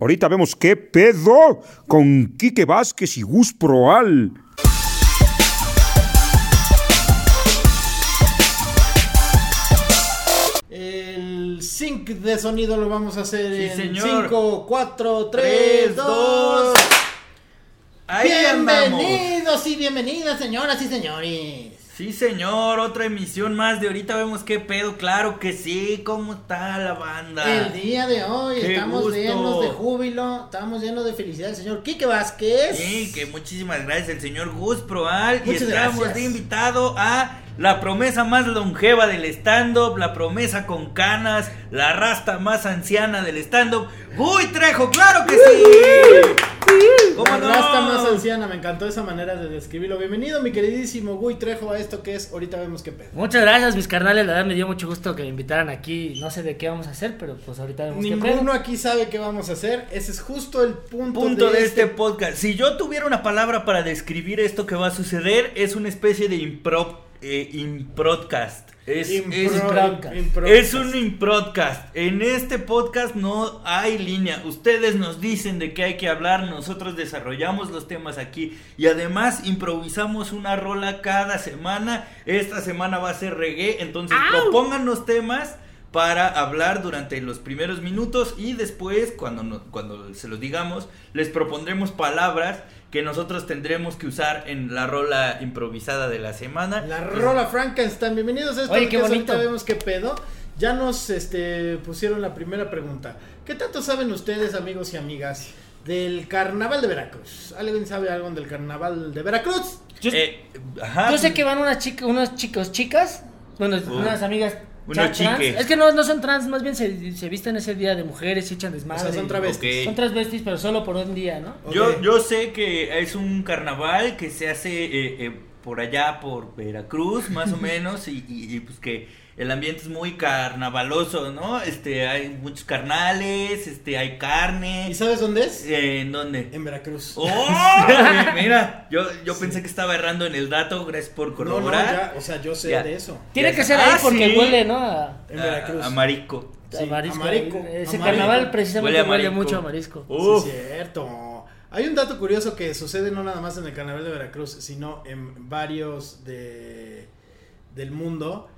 Ahorita vemos qué pedo con Quique Vázquez y Gus Proal. El sync de sonido lo vamos a hacer Sí, en señor. 5, 4, 3, Tres, 2. dos. Ahí andamos. Bienvenidos y bienvenidas, señoras y señores. Sí, señor, otra emisión más de ahorita vemos qué pedo, claro que sí, ¿cómo está la banda? El día de hoy Qué estamos gusto. llenos de júbilo, estamos llenos de felicidad. El señor Quique Vázquez. Sí, que muchísimas gracias el señor Gus Proal y estamos gracias. de invitado a la promesa más longeva del stand-up, la promesa con canas, la rasta más anciana del stand-up, Guy Trejo, claro que sí. ¿Cómo La no? rasta más anciana, me encantó esa manera de describirlo. Bienvenido, mi queridísimo Guy Trejo, a esto que es Ahorita vemos qué pedo. Muchas gracias, mis carnales. La verdad me dio mucho gusto que me invitaran aquí. No sé de qué vamos a hacer, pero pues ahorita vemos qué pedo. Ninguno aquí sabe qué vamos a hacer. Ese es justo el punto, punto de este podcast. Si yo tuviera una palabra para describir esto que va a suceder, es una especie de impro, eh, improdcast. Es, Impro- es- Improdcast. es un improdcast. En este podcast no hay línea. Ustedes nos dicen de qué hay que hablar, nosotros desarrollamos los temas aquí y además improvisamos una rola cada semana. Esta semana va a ser reggae, entonces propónganos temas para hablar durante los primeros minutos y después cuando no- cuando se los digamos les propondremos palabras que nosotros tendremos que usar en la rola improvisada de la semana. La Pues, rola Frankenstein, bienvenidos a esto Oye, qué bonito. ahorita vemos qué pedo. Ya nos este, pusieron la primera pregunta. ¿Qué tanto saben ustedes, amigos y amigas, del carnaval de Veracruz? ¿Alguien sabe algo del carnaval de Veracruz? Yo, eh, ajá. yo sé que van unas chicas, unos chicos, chicas, bueno, unas amigas Unos chiques. Es que no, no son trans, más bien se, se visten ese día de mujeres y echan O desmadre. sea, son travestis. Ok. Son transvestis, pero solo por un día, ¿no? Ok. Yo, yo sé que es un carnaval que se hace eh, eh, por allá, por Veracruz, más o menos, y, y- y, pues que el ambiente es muy carnavaloso, ¿no? Este, hay muchos carnales, este, hay carne. ¿Y sabes dónde es? Eh, ¿En dónde? En Veracruz. ¡Oh! Mira, yo, yo pensé que estaba errando en el dato, gracias por no, no, corroborar. ya, o sea, yo sé Ya. de eso. Tiene Ya que ser ahí Ah, porque sí. huele, ¿no? A, En Veracruz. A, marico. a Sí, marisco. a marico, Ese a carnaval marico. precisamente Huele a mucho a marisco. Uf. Sí, cierto. Hay un dato curioso que sucede no nada más en el carnaval de Veracruz, sino en varios de, del mundo,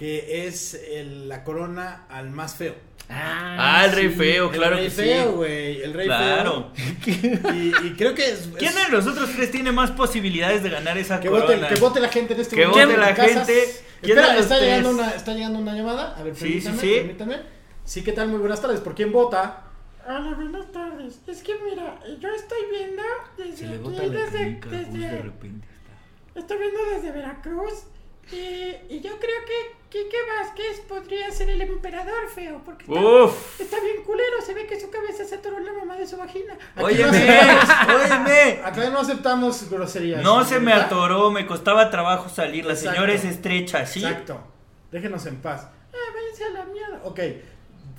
que es el- la corona al más feo. Ah, el rey sí. feo, claro el rey que feo, sí. güey. El rey Claro. feo. Y, y creo que es. ¿Quién de los otros tres tiene más posibilidades de ganar esa que corona? vote, que vote la gente en este Que momento. vote en la casas. gente. ¿Quién Espera, está llegando, una, está llegando una llamada. A ver, Sí, permítanme, sí, sí. permítanme. Sí, ¿qué tal? Muy buenas tardes. ¿Por quién vota? Hola, buenas tardes. Es que mira, yo estoy viendo desde Se aquí, desde, clínica, Gus, de desde, repente. estoy viendo desde Veracruz y, y yo creo que Quique Vázquez podría ser el emperador feo porque está, Uf. está bien culero, se ve que su cabeza se atoró en la mamá de su vagina. Aquí Óyeme, no óyeme. Acá no aceptamos groserías. No se me ¿verdad? atoró, me costaba trabajo salir. La Exacto. señora es estrecha, ¿sí? Exacto. Déjenos en paz. Ah, váyanse a la mierda. Ok. ¿De,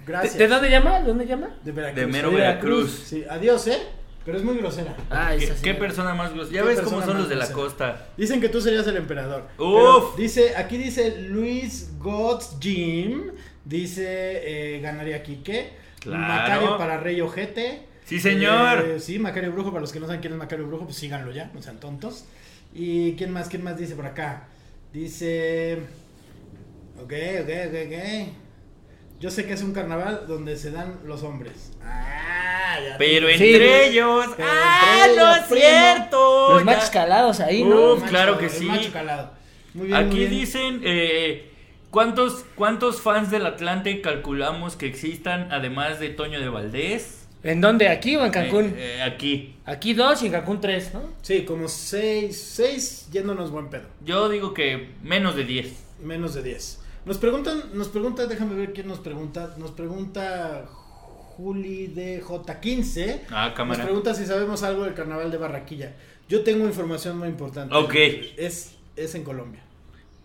Gracias. de dónde llama? ¿De dónde llama? De Veracruz. De mero Veracruz. Veracruz. Sí, adiós, ¿eh? Pero es muy grosera. Ah, ¿Qué, qué persona más grosera? Ya ¿Qué ves cómo son los de la grosera? costa. Dicen que tú serías el emperador. Uf. Dice, aquí dice Luis God's Jim. Dice, eh, ganaría Quique. Claro. Macario para Rey Ojete. Sí, señor. Eh, sí, Macario Brujo. Para los que no saben quién es Macario Brujo, pues síganlo ya, no sean tontos. ¿Y quién más? ¿Quién más dice por acá? Dice. Ok, ok, ok, ok. Yo sé que es un carnaval donde se dan los hombres. Ah, ya Pero Sí, entre sí. ellos. Pero ¡Ah, entre no es cierto! Los Ya- machos calados ahí, Uf, ¿no? El claro que sí. macho calado. Muy bien, muy Aquí bien. dicen, eh, ¿cuántos, ¿cuántos fans del Atlante calculamos que existan además de Toño de Valdés? ¿En dónde? ¿Aquí o en Cancún? Eh, eh, aquí. Aquí dos y en Cancún tres, ¿no? Sí, como 6, 6 yéndonos buen pedo. Yo digo que menos de 10. Menos de 10. Nos preguntan, nos pregunta, déjame ver quién nos pregunta. Nos pregunta Juli DJ15. Ah, Nos cámara. pregunta si sabemos algo del carnaval de Barranquilla. Yo tengo información muy importante. Ok. Es, es en Colombia.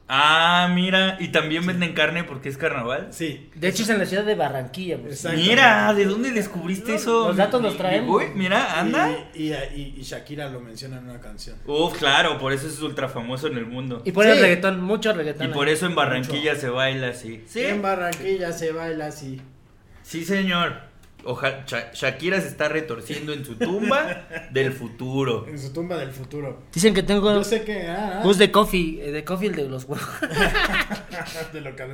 Ah, mira, y también venden carne porque es carnaval. Sí. De hecho es en la ciudad de Barranquilla. pues. Mira, ¿de dónde descubriste eso? Los datos los traemos. Uy, mira, anda. Y, y, Shakira lo menciona en una canción. Uf, claro, por eso es ultra famoso en el mundo. Y ponen Sí. reggaetón, mucho reggaetón. Y por eso en Barranquilla se baila así. Sí, En Barranquilla se baila así. sí, señor. Ojalá Sha- Shakira se está retorciendo en su tumba del futuro. En su tumba del futuro. Dicen que tengo Yo sé que. Ah, ah, bus de coffee, eh, de coffee el de los huevos. de lo que.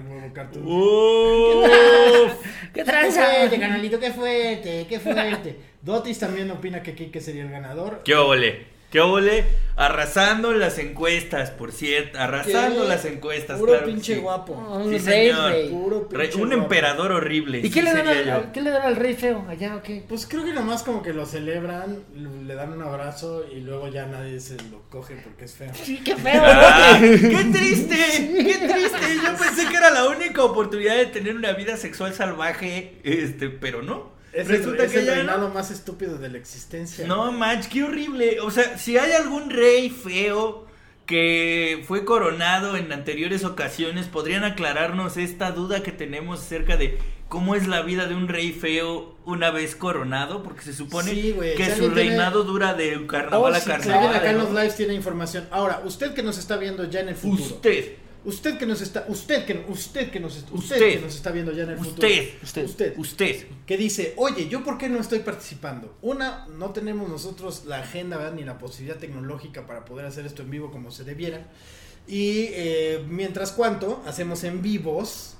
Uf. ¿Qué Qué tranza? fuerte, canalito, qué fuerte, qué fuerte. Dotis también opina que Kike sería el ganador. ¿Qué óvole? ¿Qué óvole? Arrasando las encuestas, por cierto. Arrasando ¿Qué? las encuestas, Puro claro pinche sí. guapo. Un Sí, rey, señor. rey. Puro pinche un guapo. emperador horrible. ¿Y sí qué le, dan al, yo. qué le dan al rey feo allá o qué? Pues creo que nomás como que lo celebran, le dan un abrazo y luego ya nadie se lo coge porque es feo. Sí, qué feo. Ah, ¿no? ¡Qué triste! ¡Qué triste! Yo pensé que era la única oportunidad de tener una vida sexual salvaje, este, pero no. Es el, Resulta es que el ya reinado no. más estúpido de la existencia. No, manch, qué horrible. O sea, si hay algún rey feo que fue coronado en anteriores ocasiones, podrían aclararnos esta duda que tenemos acerca de cómo es la vida de un rey feo una vez coronado, porque se supone Sí, que su tiene- reinado dura de Oh, carnaval a sí, si alguien carnaval. acá en los lives tiene información. Ahora, usted que nos está viendo ya en el futuro. Usted, Usted que nos está, usted que, usted que nos, usted, Usted. que nos está viendo ya en el usted, futuro. usted, Usted. usted. que dice, oye, ¿yo por qué no estoy participando? Una, no tenemos nosotros la agenda, ¿verdad? Ni la posibilidad tecnológica para poder hacer esto en vivo como se debiera. Y eh, mientras cuanto, hacemos en vivos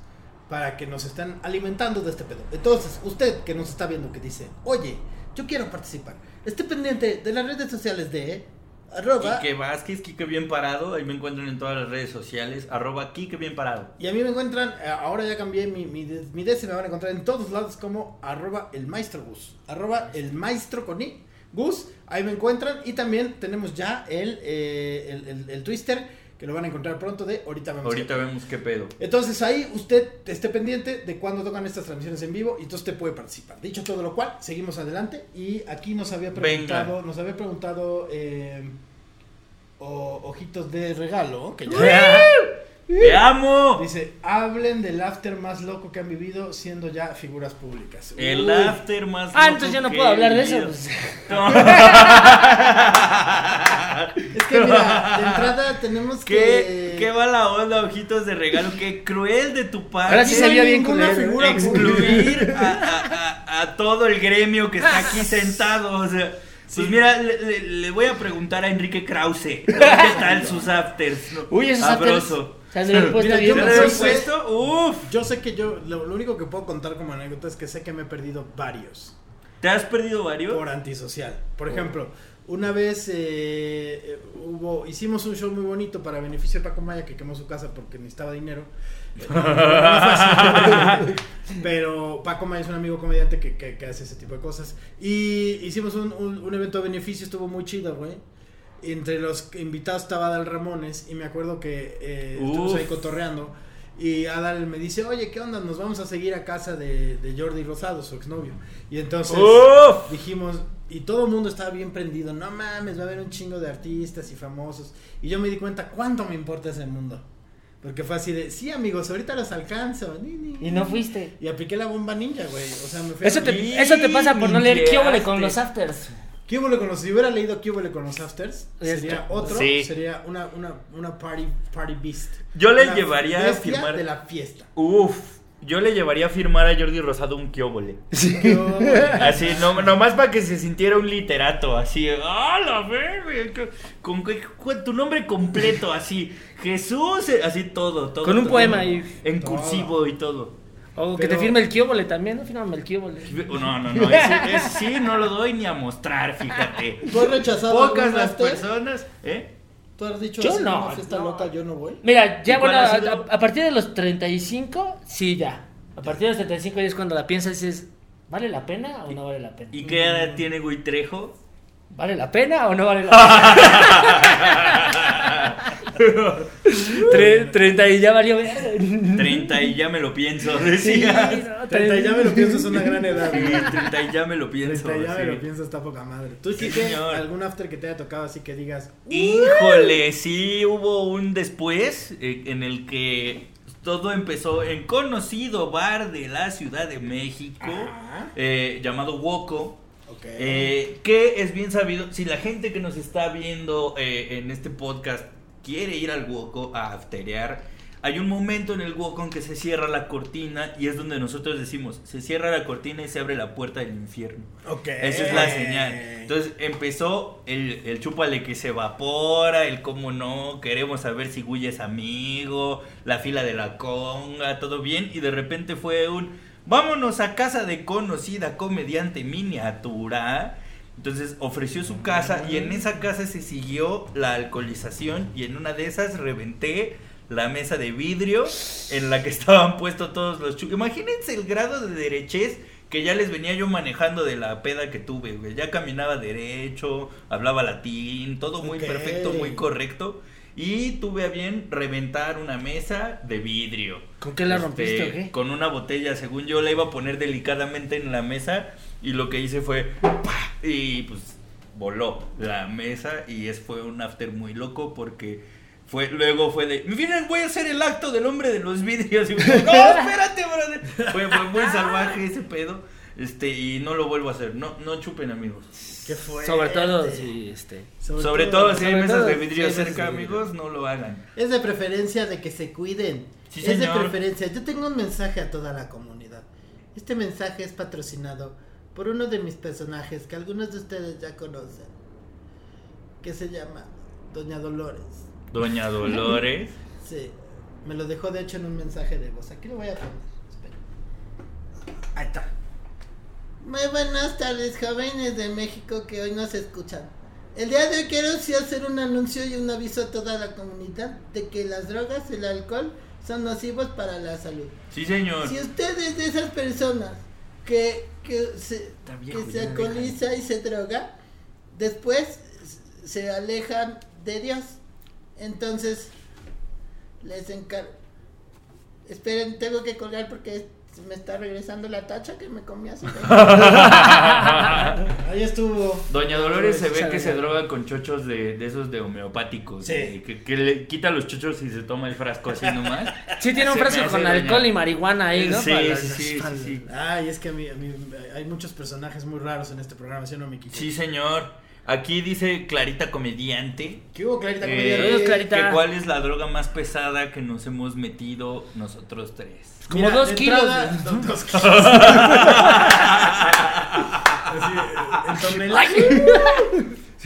para que nos estén alimentando de este pedo. Entonces, usted que nos está viendo que dice, oye, yo quiero participar. Esté pendiente de las redes sociales de arroba Quique Vázquez, Quique Bien Parado, ahí me encuentran en todas las redes sociales, arroba Quique Bien Parado. Y a mí me encuentran, eh, ahora ya cambié mi, mi, mi DS, me van a encontrar en todos lados como arroba el maestro Gus. Arroba el maestro con I, Gus, ahí me encuentran. Y también tenemos ya el, eh, el, el- el twister, que lo van a encontrar pronto de ahorita vemos. Ahorita qué. vemos qué pedo. Entonces ahí usted esté pendiente de cuando tocan estas transmisiones en vivo y entonces usted puede participar. Dicho todo lo cual, seguimos adelante y aquí nos había preguntado, nos había preguntado eh, o- ojitos de regalo, que ya ¡Te amo! Dice, hablen del after más loco que han vivido siendo ya figuras públicas. El Uy. after más. Ah, loco entonces yo no puedo hablar de eso. pues. Es que mira, de entrada tenemos ¿Qué, que... qué va la onda, ojitos de regalo? Qué cruel de tu parte. Ahora sí vio bien culero. figura excluir a, a- a- a todo el gremio que está aquí sentado. O sea, pues mira, le, le- le voy a preguntar a Enrique Krause. ¿Qué tal sus afters? Uy, esos afters Sabroso. se han de haber puesto Mira, bien. ¿Se yo no sé- puesto? Uf. Yo sé que yo, lo, lo único que puedo contar como anécdota es que sé que me he perdido varios ¿Te has perdido varios? por antisocial. Por ejemplo, una vez eh, eh, hubo, hicimos un show muy bonito para beneficio de Paco Maya que quemó su casa porque necesitaba dinero. Eh, no, no. Pero Paco Maya es un amigo comediante que, que- que hace ese tipo de cosas. Y hicimos un, un- un evento de beneficio, estuvo muy chido, güey. Entre los invitados estaba Adal Ramones y me acuerdo que eh, estuvimos ahí cotorreando. Y Adal me dice, oye, ¿qué onda? Nos vamos a seguir a casa de, de Jordi Rosado, su exnovio. Y entonces Uf. dijimos, y todo el mundo estaba bien prendido, no mames, va a haber un chingo de artistas y famosos. Y yo me di cuenta cuánto me importa ese mundo. Porque fue así de, sí amigos, ahorita los alcanzo. ni, ni, Y no fuiste. Y apliqué la bomba ninja, güey. O sea, me fui Eso a... te, eso te pasa por no leer ¿Qué huele con los afters? ¿Qué hubo con los, si hubiera leído qué hubo con los afters, sería otro, Sí. sería una, una, una party, party beast. Yo le Una llevaría a firmar- de la fiesta. Uf. Yo le llevaría a firmar a Jordi Rosado un. ¿Qué hubo? Así, no, nomás para que se sintiera un literato, así, ¡ah, la verga! Con, que- con tu nombre completo, así, Jesús, así todo, todo. Con un todo, poema ahí. En Todo. cursivo y todo. O que Pero- te firme el kióbole también, ¿no? Fírmame el kióbole. No, no, no, ese, ese sí no lo doy ni a mostrar, fíjate. ¿Tú has rechazado Pocas las personas, ¿eh? ¿Tú has dicho Yo no, fiesta no. loca, yo no voy? Mira, ya ¿Y cuál bueno, a, a partir de los 35, sí, ya. A partir de los 35 ya es cuando la piensas y dices, ¿vale la pena o no vale la pena? ¿Y qué edad tiene Güey Trejo? ¿Vale la pena o no vale la pena? Tre- 30 y ya valió verga. 30 y ya me lo pienso, Sí, decía. no, 30 ya me lo pienso, es una gran edad. Sí, 30 y ya me lo pienso. 30 ya me lo pienso, está poca madre. ¿Tú, Sí, algún after que te haya tocado así que digas, Híjole, sí hubo un después eh, en el que todo empezó en conocido bar de la Ciudad de México eh, llamado Woco. eh, que es bien sabido, si la gente que nos está viendo eh, en este podcast quiere ir al Woco a afterear, hay un momento en el Wokon que se cierra la cortina y es donde nosotros decimos, se cierra la cortina y se abre la puerta del infierno. Ok. Esa es la señal. Entonces empezó el, el chúpale que se evapora, el cómo no, queremos saber si Guya es amigo, la fila de la conga, todo bien. Y de repente fue un, vámonos a casa de conocida comediante miniatura. Entonces ofreció su casa y en esa casa se siguió la alcoholización y en una de esas reventé la mesa de vidrio en la que estaban puestos todos los chu- Imagínense el grado de derechez que ya les venía yo manejando de la peda que tuve, güey. Ya caminaba derecho, hablaba latín, todo muy perfecto, muy correcto. Y tuve a bien reventar una mesa de vidrio. ¿Con qué la Este, rompiste? Con una botella, según yo la iba a poner delicadamente en la mesa y lo que hice fue ¡pa! y pues voló la mesa y es fue un after muy loco porque fue luego fue de miren voy a hacer el acto del hombre de los vidrios y fue, no espérate brother fue, fue muy salvaje ese pedo este y no lo vuelvo a hacer no no chupen amigos ¿Qué fue? Sobre todo si este. sobre, todo, si hay mesas todo, de vidrio cerca sí. amigos no lo hagan Es de preferencia de que se cuiden. Sí, es de preferencia. Yo tengo un mensaje a toda la comunidad. Este mensaje es patrocinado por uno de mis personajes que algunos de ustedes ya conocen. Que se llama Doña Dolores. doña Dolores Sí. Me lo dejó de hecho en un mensaje de voz. Aquí lo voy a poner. Espera. Ahí está. Muy buenas tardes, jóvenes de México que hoy nos escuchan. El día de hoy quiero sí hacer un anuncio y un aviso a toda la comunidad de que las drogas y el alcohol son nocivos para la salud. sí señor Si usted es de esas personas que, que se, viejo, que se alcoholiza y se droga, después se alejan de Dios. Entonces, les encargo. Esperen, tengo que colgar porque me está regresando la tacha que me comí hace Ahí estuvo. Doña Dolores se ve Sabe que se droga con chochos de, de esos de homeopáticos. Sí. de- que, que le quita los chochos y se toma el frasco así nomás. Sí, tiene un Se me frasco con doña- alcohol y marihuana ahí, ¿no? Sí, Para sí, sí, sí, espaldas. sí. Ay, es que a mí, a mí hay muchos personajes muy raros en este programa, ¿sí o no, Miki? Sí, señor. Aquí dice Clarita Comediante. ¿Qué hubo, Clarita? eh, Comediante? Saludos, Clarita. que cuál es la droga más pesada que nos hemos metido nosotros tres. Como dos kilos, entrada- do- dos kilos. Así, en toneladas.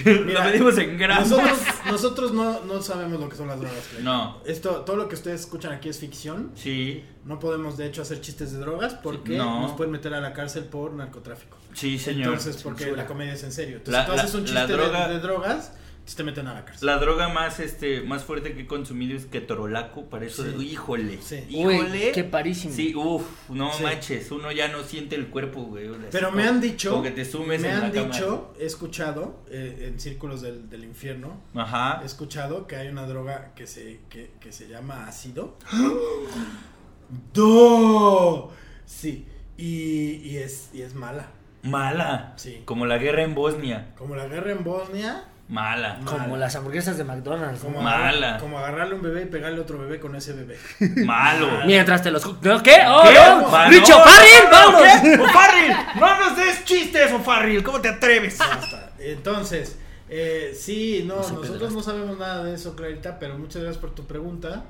Lo medimos en gramos. Nosotros, nosotros no, no sabemos lo que son las drogas. No. Esto, todo lo que ustedes escuchan aquí es ficción. Sí, No podemos, de hecho, hacer chistes de drogas porque no. nos pueden meter a la cárcel por narcotráfico. sí, señor. Entonces, porque Censura. la comedia es en serio. Entonces, La- si tú haces la- un chiste de- droga- de, drogas, entonces te meten a la cárcel. La droga más este más fuerte que he consumido es ketorolaco, para eso, Sí. híjole. Sí. Uy, Híjole. qué parísimo. Sí, uff, no Sí. manches, uno ya no siente el cuerpo, güey. Pero me han dicho, como que te sumes me en han la cama. dicho, he escuchado eh, en círculos del, del infierno, Ajá. he escuchado que hay una droga que se, que, que se llama ácido. ¡Do! Sí, y, y es, y es mala. Mala. Sí. Como la guerra en Bosnia. Como la guerra en Bosnia, Mala. No. Como las hamburguesas de McDonald's. como, ¿no? Mala. agarrar- como agarrarle un bebé y pegarle a otro bebé con ese bebé. Malo. Mientras te los. ¿No? ¿Qué? ¡Oh, ¿Qué? no! Ma- ¡Richo no, Farrell! no, ¡Vámonos! ¡No nos des chistes, O'Farrill! ¿Cómo te atreves? Entonces, eh, sí, no, No nosotros no sabemos nada de eso, Clarita, pero muchas gracias por tu pregunta.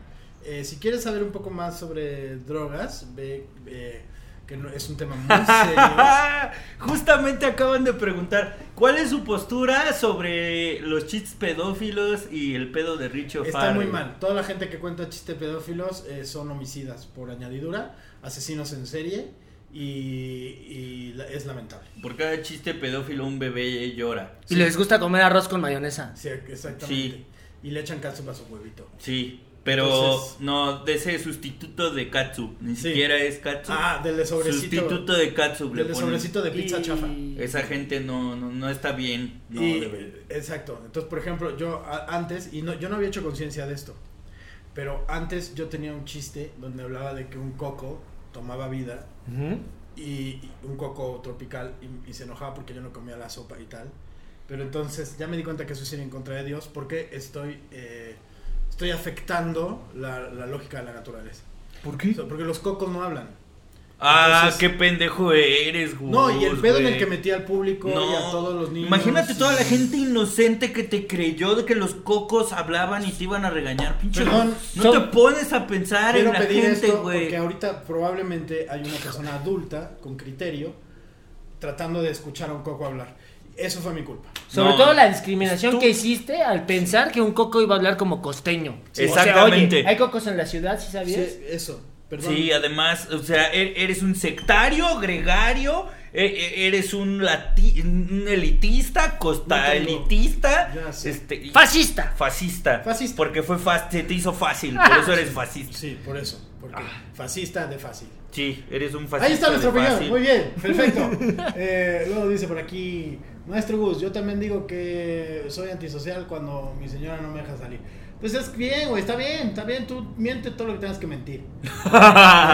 Eh, si quieres saber un poco más sobre drogas, ve eh, que no- es un tema muy serio. Justamente acaban de preguntar cuál es su postura sobre los chistes pedófilos y el pedo de Richie Está muy mal. Toda la gente que cuenta chistes pedófilos eh, son homicidas por añadidura, asesinos en serie y, y la- es lamentable. Por cada chiste pedófilo un bebé llora. Y les gusta comer arroz con mayonesa. Sí, exactamente. Sí. Y le echan catsup a su huevito. Sí, pero Entonces- no, de ese sustituto de katsu. Ni Sí. siquiera es katsu. Ah, del de sobrecito. Sustituto de katsu. le Del de ponen. sobrecito de pizza Y- chafa. Esa gente no, no, no está bien. No Y- debe- exacto. Entonces, por ejemplo, yo a- antes, y no, yo no había hecho conciencia de esto, pero antes yo tenía un chiste donde hablaba de que un coco tomaba vida y, y un coco tropical y, y se enojaba porque yo no comía la sopa y tal. Pero entonces ya me di cuenta que eso es ir en contra de Dios porque estoy, eh, estoy afectando la, la lógica de la naturaleza. ¿Por O sea, porque los cocos no hablan. Ah, Entonces- qué pendejo eres, güey. No, y el pedo en el que metía al público y a todos los niños. Imagínate toda la gente inocente que te creyó de que los cocos hablaban y te iban a regañar, pinche. Perdón, no son- te pones a pensar Quiero en la pedir gente, esto güey. porque ahorita probablemente hay una persona adulta con criterio tratando de escuchar a un coco hablar. Eso fue mi culpa. Sobre No. todo la discriminación Tú- que hiciste al pensar que un coco iba a hablar como costeño. Sí. O sea, Exactamente. oye, hay cocos en la ciudad, ¿sí sabías? Sí, eso. Perdón. Sí, además, o sea, e- eres un sectario, gregario, e- e- eres un, lati- un elitista, costa No tengo- elitista, Ya sé. este, Fascista. fascista, Fascista. porque fue fácil, se te hizo fácil, por eso eres fascista. Sí, por eso. Porque Ah. fascista de fácil. Sí, eres un fascista. Ahí está nuestra opinión. Muy bien, perfecto. Eh, luego dice por aquí, Maestro Gus, yo también digo que soy antisocial cuando mi señora no me deja salir. Pues es bien, güey, está bien, está bien, tú miente todo lo que tengas que mentir.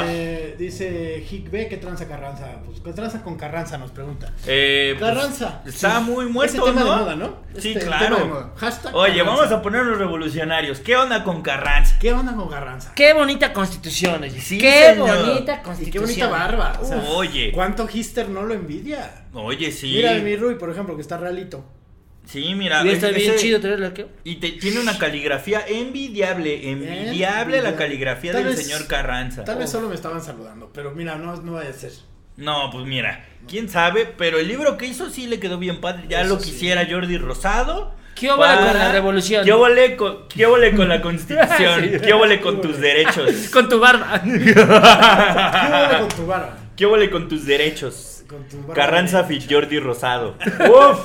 Eh, dice Hick B, ¿qué tranza Carranza? Pues, ¿qué tranza con Carranza? Nos pregunta. Eh, pues, Carranza. está muy muerto, Ese tema ¿no? de moda, ¿no? Sí, Este, claro. tema de moda. Hashtag Oye, Carranza. vamos a poner los revolucionarios. ¿Qué onda con Carranza? ¿Qué onda con Carranza? Qué bonita constitución, oye. Sí, qué señor. bonita Y constitución. qué bonita barba. o sea, Oye. ¿Cuánto Hister no lo envidia? Oye, sí. Mira mi Rui, por ejemplo, que está realito. Sí, mira. Y está ese- bien chido tenerlo aquí. Y te- tiene una caligrafía envidiable, envidiable la caligrafía Tal del vez- señor Carranza. Tal vez solo me estaban saludando, pero mira, no, no vaya a ser. No, pues mira, quién sabe, pero el libro que hizo sí le quedó bien padre. Ya Eso lo sí. quisiera Jordi Rosado. ¿Qué óvole con la revolución? ¿Qué con, qué óvole con la constitución? Sí. ¿Qué con tus derechos? Con tu barba. ¿Qué onda con tu barba? ¿Qué óvole con tus derechos? Con tu barba Carranza. Fit Jordi Rosado. Uf,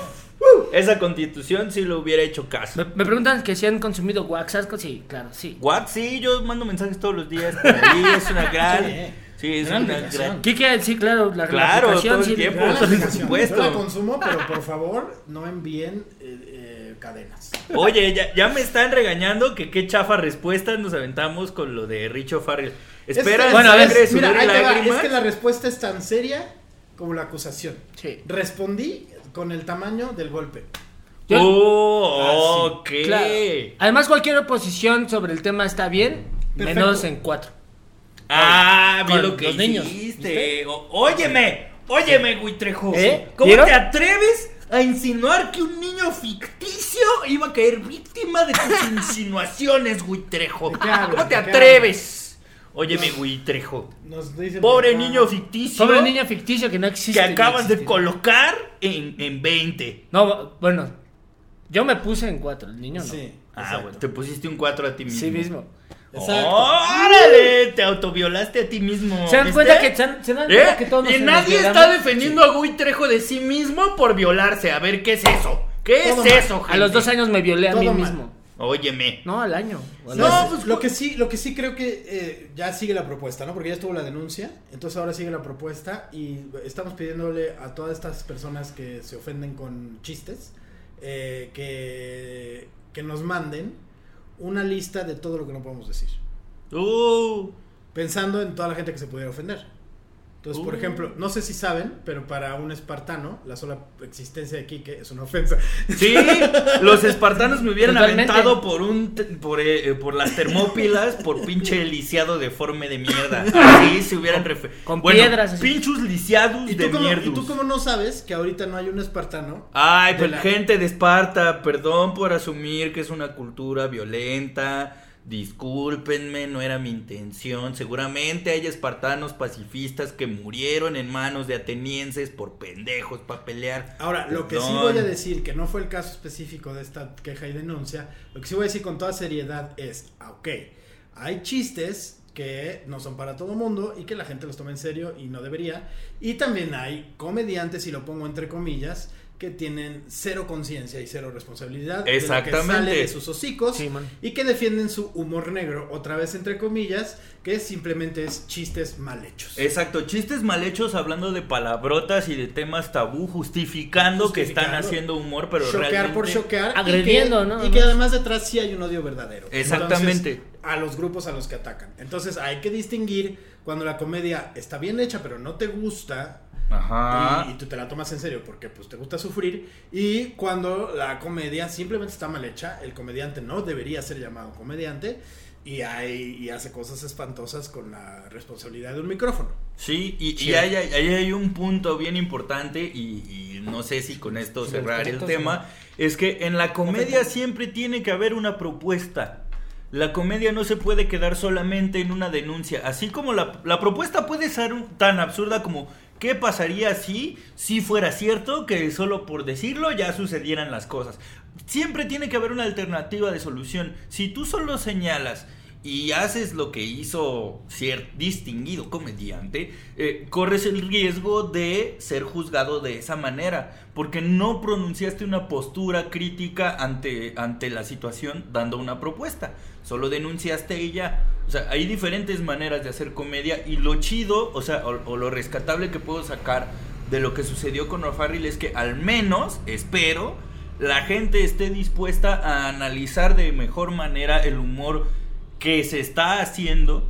esa constitución sí lo hubiera hecho caso. Me, me preguntan que si han consumido waxasco. Sí, claro, sí. What? Sí, yo mando mensajes todos los días por ahí, es una gran... Sí. Sí, es Gran una aplicación. gran... Kike, sí, claro, la Claro, aplicación, todo el sí, tiempo. Gran por supuesto. Yo la consumo, pero por favor, no envíen eh, eh, cadenas. Oye, ya, ya me están regañando que qué chafa respuestas nos aventamos con lo de Richo Farrell. Espera, Es- Bueno, a ver, Mira, ahí te va, es que la respuesta es tan seria como la acusación. Sí. Respondí con el tamaño del golpe. Yo- Oh, Ah, ok. Claro. Además, cualquier oposición sobre el tema está bien, Perfecto. menos en cuatro. Ah, vi lo que los niños, hiciste. O- óyeme, óyeme, güey Trejo. ¿Eh? ¿Cómo ¿Vieron? te atreves a insinuar que un niño ficticio iba a caer víctima de tus insinuaciones, güey Trejo? ¿De qué hablas? ¿Cómo te ¿De qué atreves? Óyeme, güey Trejo. Nos dicen Pobre acá- niño ficticio. Sobre el niño ficticio que no existe. que acabas de existe. colocar en, en 20. No, bueno, yo me puse en cuatro, el niño no. Sí. Ah, exacto. bueno, te pusiste un 4 a ti mismo. Sí mismo. Exacto. ¡Órale! Te autoviolaste a ti mismo. ¿Se dan ¿viste? cuenta que, se dan, se dan ¿Eh? que todos nos Y nadie está defendiendo a Gui Trejo de sí mismo por violarse. A ver, ¿qué es eso? ¿Qué Todo es mal. eso, A los gente? dos años me violé a Todo mí mal. mismo. Óyeme. No, al año. Al No, año. pues lo que sí, lo que sí creo que eh, ya sigue la propuesta, ¿no? Porque ya estuvo la denuncia, entonces ahora sigue la propuesta y estamos pidiéndole a todas estas personas que se ofenden con chistes eh, que, que nos manden una lista de todo lo que no podemos decir, Uh, pensando en toda la gente que se pudiera ofender. Entonces, por Uh. ejemplo, no sé si saben, pero para un espartano, la sola existencia de Quique es una ofensa. sí, los espartanos me hubieran Totalmente. aventado por un por, eh, por las termópilas por pinche lisiado deforme de mierda. Sí, se hubieran refer- con Bueno, piedras así. Pinchos lisiados ¿Y de mierda. ¿Y tú cómo no sabes que ahorita no hay un espartano? Ay, de pues la- gente de Esparta, perdón por asumir que es una cultura violenta. Discúlpenme, no era mi intención. Seguramente hay espartanos pacifistas que murieron en manos de atenienses por pendejos para pelear. Ahora, lo que sí voy a decir, que no fue el caso específico de esta queja y denuncia, lo que sí voy a decir con toda seriedad es, ah, ok, hay chistes que no son para todo mundo y que la gente los toma en serio y no debería. Y también hay comediantes, y lo pongo entre comillas, que tienen cero conciencia y cero responsabilidad de lo que Exactamente. sale de sus hocicos Sí, man. y que defienden su humor negro, otra vez entre comillas, que simplemente es chistes mal hechos. Exacto, chistes mal hechos hablando de palabrotas y de temas tabú, justificando, que están haciendo humor, pero choquear realmente... por choquear. y Agrediendo, que- ¿no? Y que además detrás sí hay un odio verdadero. Exactamente. Entonces, a los grupos a los que atacan. Entonces hay que distinguir cuando la comedia está bien hecha, pero no te gusta. Ajá. Y, y tú te la tomas en serio porque pues te gusta sufrir. Y cuando la comedia simplemente está mal hecha, el comediante no debería ser llamado comediante. y, hay, y hace cosas espantosas con la responsabilidad de un micrófono. Sí, y, y ahí, hay- ahí hay un punto bien importante y, y no sé si con esto Sí, cerrar el tema, es que en la comedia siempre tiene que haber una propuesta. La comedia no se puede quedar solamente en una denuncia, así como la, la propuesta puede ser tan absurda como ¿qué pasaría si, si fuera cierto que solo por decirlo ya sucedieran las cosas? Siempre tiene que haber una alternativa de solución. Si tú solo señalas y haces lo que hizo cierto distinguido comediante, eh, corres el riesgo de ser juzgado de esa manera, porque no pronunciaste una postura crítica ante, ante la situación dando una propuesta, solo denunciaste y ya. O sea, hay diferentes maneras de hacer comedia y lo chido, o sea, o, lo rescatable que puedo sacar de lo que sucedió con O'Farrill es que al menos, espero, la gente esté dispuesta a analizar de mejor manera el humor que se está haciendo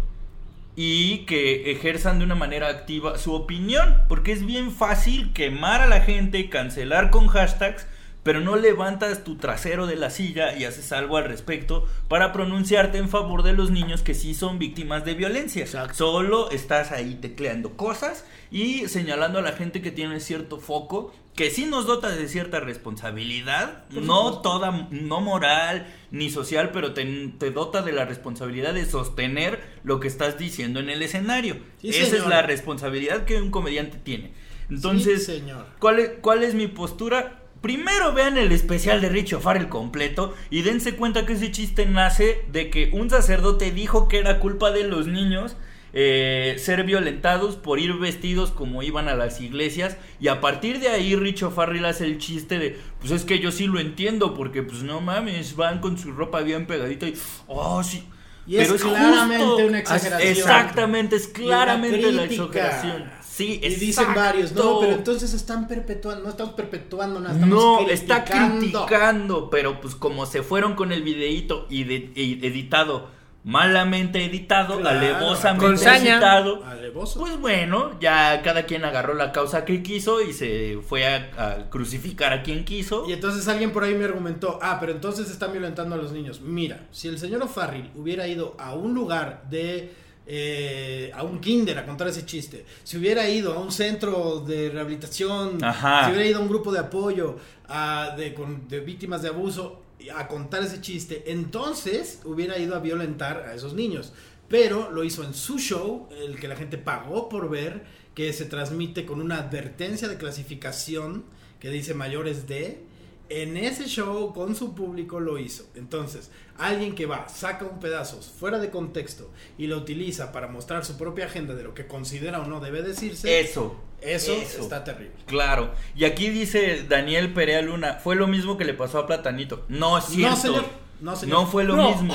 y que ejerzan de una manera activa su opinión, porque es bien fácil quemar a la gente, cancelar con hashtags, pero no levantas tu trasero de la silla y haces algo al respecto para pronunciarte en favor de los niños que sí son víctimas de violencia. Solo estás ahí tecleando cosas y señalando a la gente que tiene cierto foco que sí nos dota de cierta responsabilidad, no toda, no moral ni social, pero te, te dota de la responsabilidad de sostener lo que estás diciendo en el escenario. Sí, Esa es la responsabilidad que un comediante tiene. Entonces, Sí, señor. ¿cuál, es, ¿cuál es mi postura? Primero vean el especial de Richie O'Farrell completo y dense cuenta que ese chiste nace de que un sacerdote dijo que era culpa de los niños eh, ser violentados por ir vestidos como iban a las iglesias y a partir de ahí Richie O'Farrell hace el chiste de pues es que yo sí lo entiendo porque pues no mames van con su ropa bien pegadita y oh sí Y es claramente una exageración. Exactamente, es claramente la exageración. Sí, Y dicen varios, no, pero entonces están perpetuando, no estamos perpetuando nada, estamos No, está criticando. pero pues como se fueron con el videíto y, de- y editado, malamente editado, Claro. alevosamente editado, Alevoso. pues bueno, ya cada quien agarró la causa que quiso y se fue a, a crucificar a quien quiso. Y entonces alguien por ahí me argumentó, ah, pero entonces están violentando a los niños. Mira, si el señor O'Farrill hubiera ido a un lugar de... eh, a un kinder a contar ese chiste, si hubiera ido a un centro de rehabilitación, Ajá. si hubiera ido a un grupo de apoyo a- de, con- de víctimas de abuso a contar ese chiste, entonces hubiera ido a violentar a esos niños. Pero lo hizo en su show, el que la gente pagó por ver, que se transmite con una advertencia de clasificación que dice mayores de. En ese show con su público lo hizo. Entonces, alguien que va, saca un pedazo fuera de contexto y lo utiliza para mostrar su propia agenda de lo que considera o no debe decirse, Eso. eso, eso. está terrible. Claro. Y aquí dice Daniel Perea Luna, fue lo mismo que le pasó a Platanito. No es cierto. No, señor. No, señor. No fue lo No. mismo.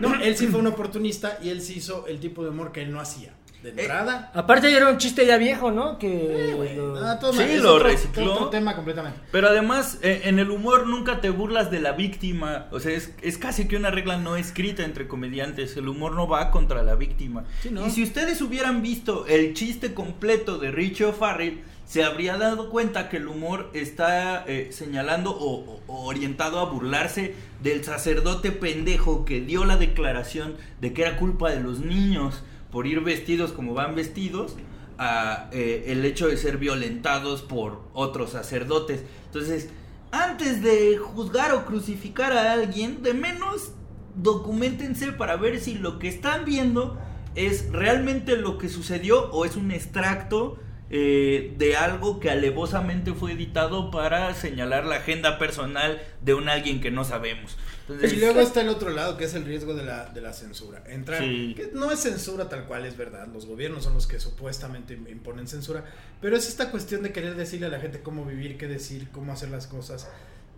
No, él sí fue un oportunista y él sí hizo el tipo de humor que él no hacía. De Eh, entrada. Aparte ya era un chiste ya viejo, ¿no? Que lo- Ah, todo Sí, es lo otro- recicló. Otro tema completamente. Pero además, eh, en el humor nunca te burlas de la víctima. O sea, es, es casi que una regla no escrita entre comediantes. El humor no va contra la víctima. Sí, ¿no? Y si ustedes hubieran visto el chiste completo de Richie O'Farrell, se habría dado cuenta que el humor está eh, señalando o orientado a burlarse del sacerdote pendejo que dio la declaración de que era culpa de los niños por ir vestidos como van vestidos a eh, el hecho de ser violentados por otros sacerdotes. Entonces, antes de juzgar o crucificar a alguien, de menos documentense para ver si lo que están viendo es realmente lo que sucedió o es un extracto eh, de algo que alevosamente fue editado para señalar la agenda personal de un alguien que no sabemos. Entonces, Y luego está el otro lado, que es el riesgo de la, de la censura. Entrar, Sí. que no es censura tal cual, es verdad. Los gobiernos son los que supuestamente imponen censura. Pero es esta cuestión de querer decirle a la gente cómo vivir, qué decir, cómo hacer las cosas.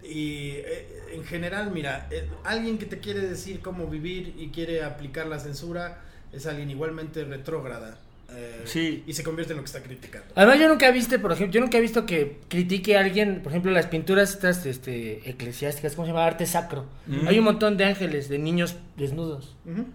Y eh, en general, mira, eh, alguien que te quiere decir cómo vivir y quiere aplicar la censura es alguien igualmente retrógrada eh, Sí. y se convierte en lo que está criticando. Además, yo nunca he visto, por ejemplo, yo nunca he visto que critique a alguien, por ejemplo, las pinturas estas este, eclesiásticas, ¿cómo se llama? Arte sacro. Mm. Hay un montón de ángeles, de niños desnudos.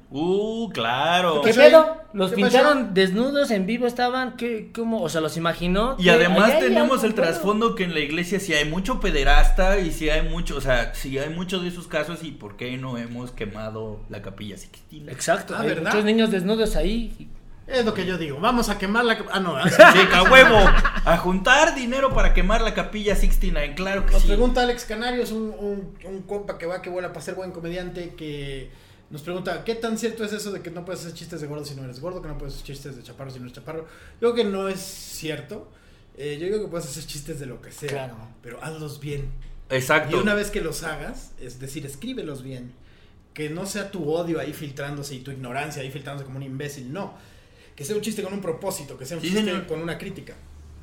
Uh, claro. ¿Qué pedo? ¿Los ¿Qué pintaron desnudos en vivo? ¿Estaban? ¿Qué, ¿Cómo? O sea, ¿los imaginó? Y además tenemos el trasfondo que en la iglesia sí hay mucho pederasta y sí hay mucho, o sea, sí hay muchos de esos casos y por qué no hemos quemado la capilla Sixtina. Exacto, Ah, hay ¿verdad? muchos niños desnudos ahí. Es lo que yo digo. Vamos a quemar la. Ah, no. Sí, a huevo, a juntar dinero para quemar la capilla Sixtina, claro que Nos sí. pregunta Alex Canarios, un, un, un compa que va que vuela para ser buen comediante, que nos pregunta, ¿qué tan cierto es eso de que no puedes hacer chistes de gordo si no eres gordo? Que no puedes hacer chistes de chaparro si no eres chaparro. Yo creo que no es cierto. Eh, yo digo que puedes hacer chistes de lo que sea, Claro. pero hazlos bien. Y Exacto. una vez que los hagas, es decir, escríbelos bien. Que no sea tu odio ahí filtrándose y tu ignorancia ahí filtrándose como un imbécil, no. Que sea un chiste con un propósito, que sea un Sí, chiste señor. con una crítica.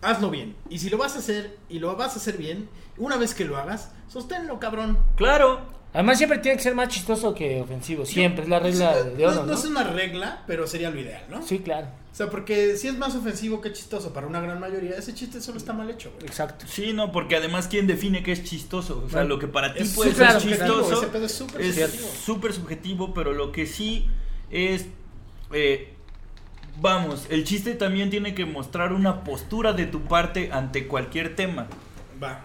Hazlo bien. Y si lo vas a hacer y lo vas a hacer bien, una vez que lo hagas, sosténlo, cabrón. Claro. Además, siempre tiene que ser más chistoso que ofensivo. Siempre, es la regla Sí, de oro, no, ¿no? no es una regla, pero sería lo ideal, ¿no? Sí, claro. O sea, porque si es más ofensivo que chistoso para una gran mayoría, ese chiste solo está mal hecho, güey. Exacto. Sí, no, porque además, ¿quién define qué es chistoso? O sea, Bueno, lo que para ti es puede ser chistoso ese pedo es súper es subjetivo. súper subjetivo, pero lo que sí es... eh, vamos, el chiste también tiene que mostrar una postura de tu parte ante cualquier tema. Va.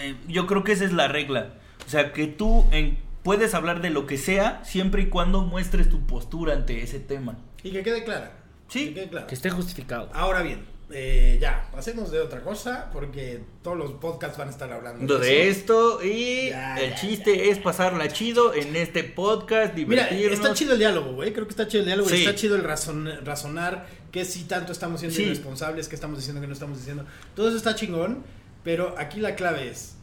Eh, yo creo que esa es la regla. O sea, que tú en- puedes hablar de lo que sea siempre y cuando muestres tu postura ante ese tema. Y que quede clara. Sí. Que quede clara. Que esté justificado. Ahora bien, eh, ya, pasemos de otra cosa, porque todos los podcasts van a estar hablando De eso. esto y Ya, el ya, chiste es pasarla chido en este podcast, Mira, divertirnos. está chido el diálogo, güey. Creo que está chido el diálogo Sí. está chido el razon- razonar que si tanto estamos siendo Sí. irresponsables, que estamos diciendo que no estamos diciendo. Todo eso está chingón, pero aquí la clave es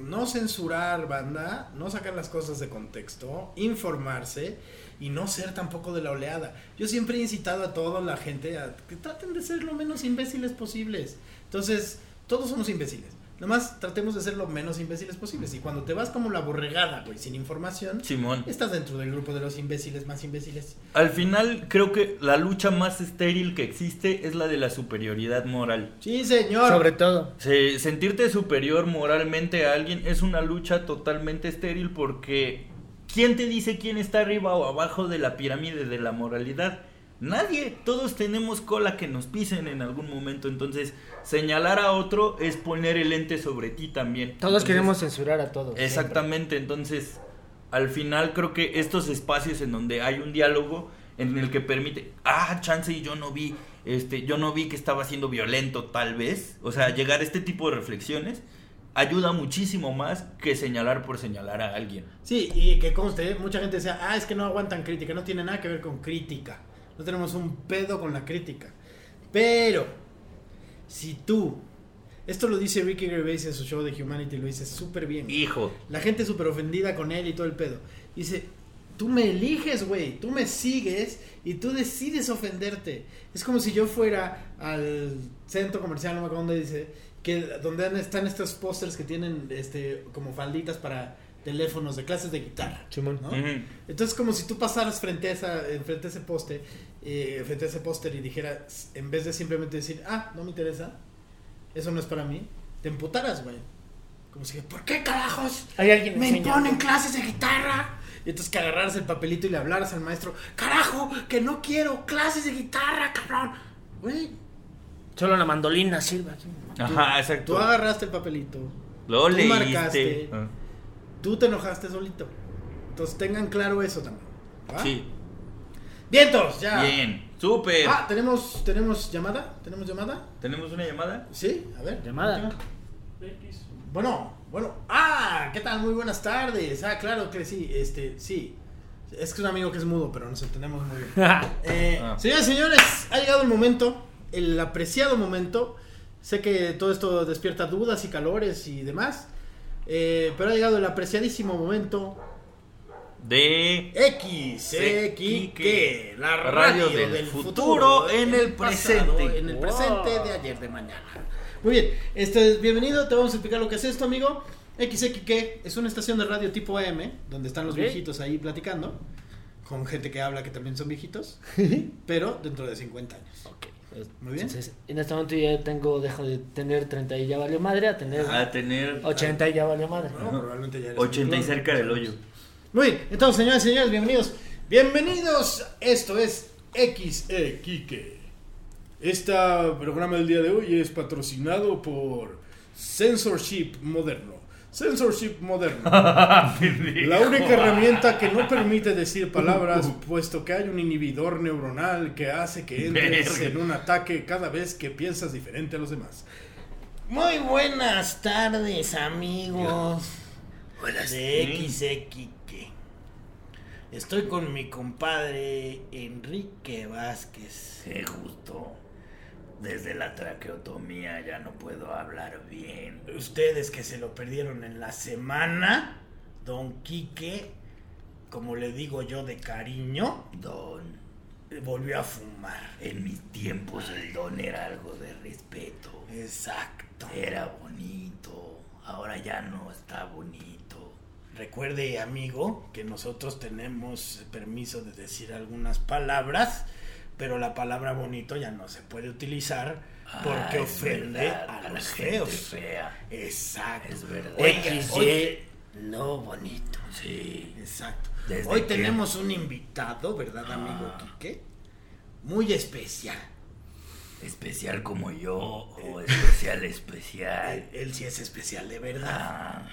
no censurar banda, no sacar las cosas de contexto, informarse y no ser tampoco de la oleada. Yo siempre he incitado a toda la gente a que traten de ser lo menos imbéciles posibles. Entonces, todos somos imbéciles. Nada más tratemos de ser lo menos imbéciles posibles. Y cuando te vas como la borregada, güey, sin información, Simón. Estás dentro del grupo de los imbéciles más imbéciles. Al final creo que la lucha más estéril que existe es la de la superioridad moral. Sí, señor. Sobre todo. Se- sentirte superior moralmente a alguien es una lucha totalmente estéril porque ¿quién te dice quién está arriba o abajo de la pirámide de la moralidad? Nadie, todos tenemos cola que nos pisen en algún momento, entonces señalar a otro es poner el ente sobre ti también. Todos Entonces, queremos censurar a todos. siempre. Exactamente, entonces al final creo que estos espacios en donde hay un diálogo en el que permite, ah, chance y yo no vi, este, yo no vi que estaba siendo violento tal vez, o sea, llegar a este tipo de reflexiones ayuda muchísimo más que señalar por señalar a alguien. Sí, y que conste, mucha gente decía, ah, es que no aguantan crítica, no tiene nada que ver con crítica. No tenemos un pedo con la crítica. Pero, si tú, esto lo dice Ricky Gervais en su show de Humanity, lo dice súper bien. Hijo, La gente súper ofendida con él y todo el pedo. Dice, tú me eliges, güey, tú me sigues y tú decides ofenderte. Es como si yo fuera al centro comercial, no me acuerdo dónde dice, que donde están estos pósters que tienen este como falditas para teléfonos de clases de guitarra. Simón. ¿no? Entonces como si tú pasaras frente a esa, eh, frente a ese poste, eh, frente a ese póster y dijeras, en vez de simplemente decir, ah, no me interesa, eso no es para mí, te emputaras, güey. Como si, ¿por qué carajos? Hay alguien Me imponen clases de guitarra. Y entonces que agarraras el papelito y le hablaras al maestro, carajo, que no quiero clases de guitarra, cabrón. Güey, Solo la mandolina sirve aquí. Ajá, exacto. tú agarraste el papelito, Lo tú leíste. marcaste. Ah, tú te enojaste solito. Entonces tengan claro eso también. ¿va? Sí. Vientos, ya. Bien, súper. Ah, ¿tenemos, ¿tenemos llamada? ¿Tenemos llamada? ¿Tenemos una llamada? Sí, a ver. Llamada. Bueno, bueno. Ah, ¿qué tal? Muy buenas tardes. Ah, claro que sí. Este, sí. Es que es un amigo que es mudo, pero nos entendemos muy bien. Eh, Ah. Señoras y señores, ha llegado el momento, el apreciado momento. Sé que todo esto despierta dudas y calores y demás. eh, pero ha llegado el apreciadísimo momento De X, X, que la radio, del, futuro en el pasado, presente. en el Wow. presente de ayer de mañana. Muy bien, este, bienvenido, te vamos a explicar lo que es esto, amigo. XXK es una estación de radio tipo AM, donde están los viejitos ahí platicando, con gente que habla que también son viejitos, pero dentro de 50 años. Muy bien. Entonces, en este momento ya tengo, dejo de tener 30 y ya valió madre, a tener A tener 80 y ya valió madre. No, probablemente ya eres 80 y cerca del hoyo. Muy bien, entonces, señores y señores, bienvenidos. Bienvenidos, esto es XE Kike. Este programa del día de hoy es patrocinado por Censorship Moderno. Censorship Moderno. La única herramienta que no permite decir palabras, puesto que hay un inhibidor neuronal que hace que entres en un ataque cada vez que piensas diferente a los demás. Muy buenas tardes, amigos. Buenas de XXK. Estoy con mi compadre Enrique Vázquez. Sí, justo. Desde la traqueotomía ya no puedo hablar bien. Ustedes que se lo perdieron en la semana, Don Quique, como le digo yo de cariño, Don, volvió a fumar. en mis tiempos el don era algo de respeto. Exacto. Era bonito. Ahora ya no está bonito. Recuerde, amigo, que nosotros tenemos permiso de decir algunas palabras, pero la palabra bonito ya no se puede utilizar porque Ah, ofende verdad, a, los feos. fea. Exacto. Es verdad. Oiga, hoy- no bonito. Sí. exacto. Desde Hoy que- tenemos un invitado, ¿verdad, amigo Ah. Quique? Muy especial. Especial como yo o especial especial. Él, él sí es especial, de verdad. Ah,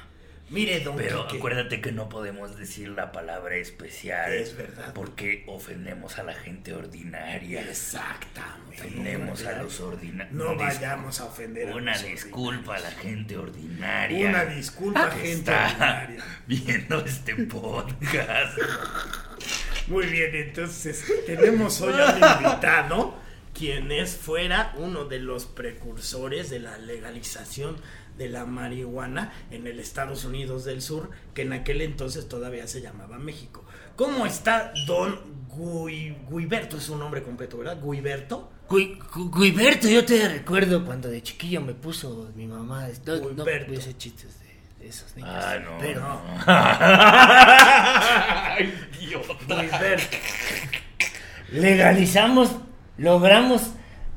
Mire, don pero Quique. acuérdate que no podemos decir la palabra especial. Es verdad. Porque ofendemos a la gente ordinaria. Exactamente. Ofendemos a los ordinarios. No vayamos a ofender a Una los disculpa a la gente ordinaria. Una disculpa, que gente está ordinaria. viendo este podcast. Muy bien, entonces tenemos hoy al invitado, quien es fuera uno de los precursores de la legalización de la marihuana en el Estados Unidos del Sur, que en aquel entonces todavía se llamaba México. ¿Cómo está Don Gui- Guiberto? Es un nombre completo, ¿verdad? Guiberto. Gui- Gu- Guiberto, yo te recuerdo cuando de chiquillo me puso mi mamá. No, no Guiberto. hacer chistes de, esos niños. Ah, no. Pero no. Guiberto. legalizamos, logramos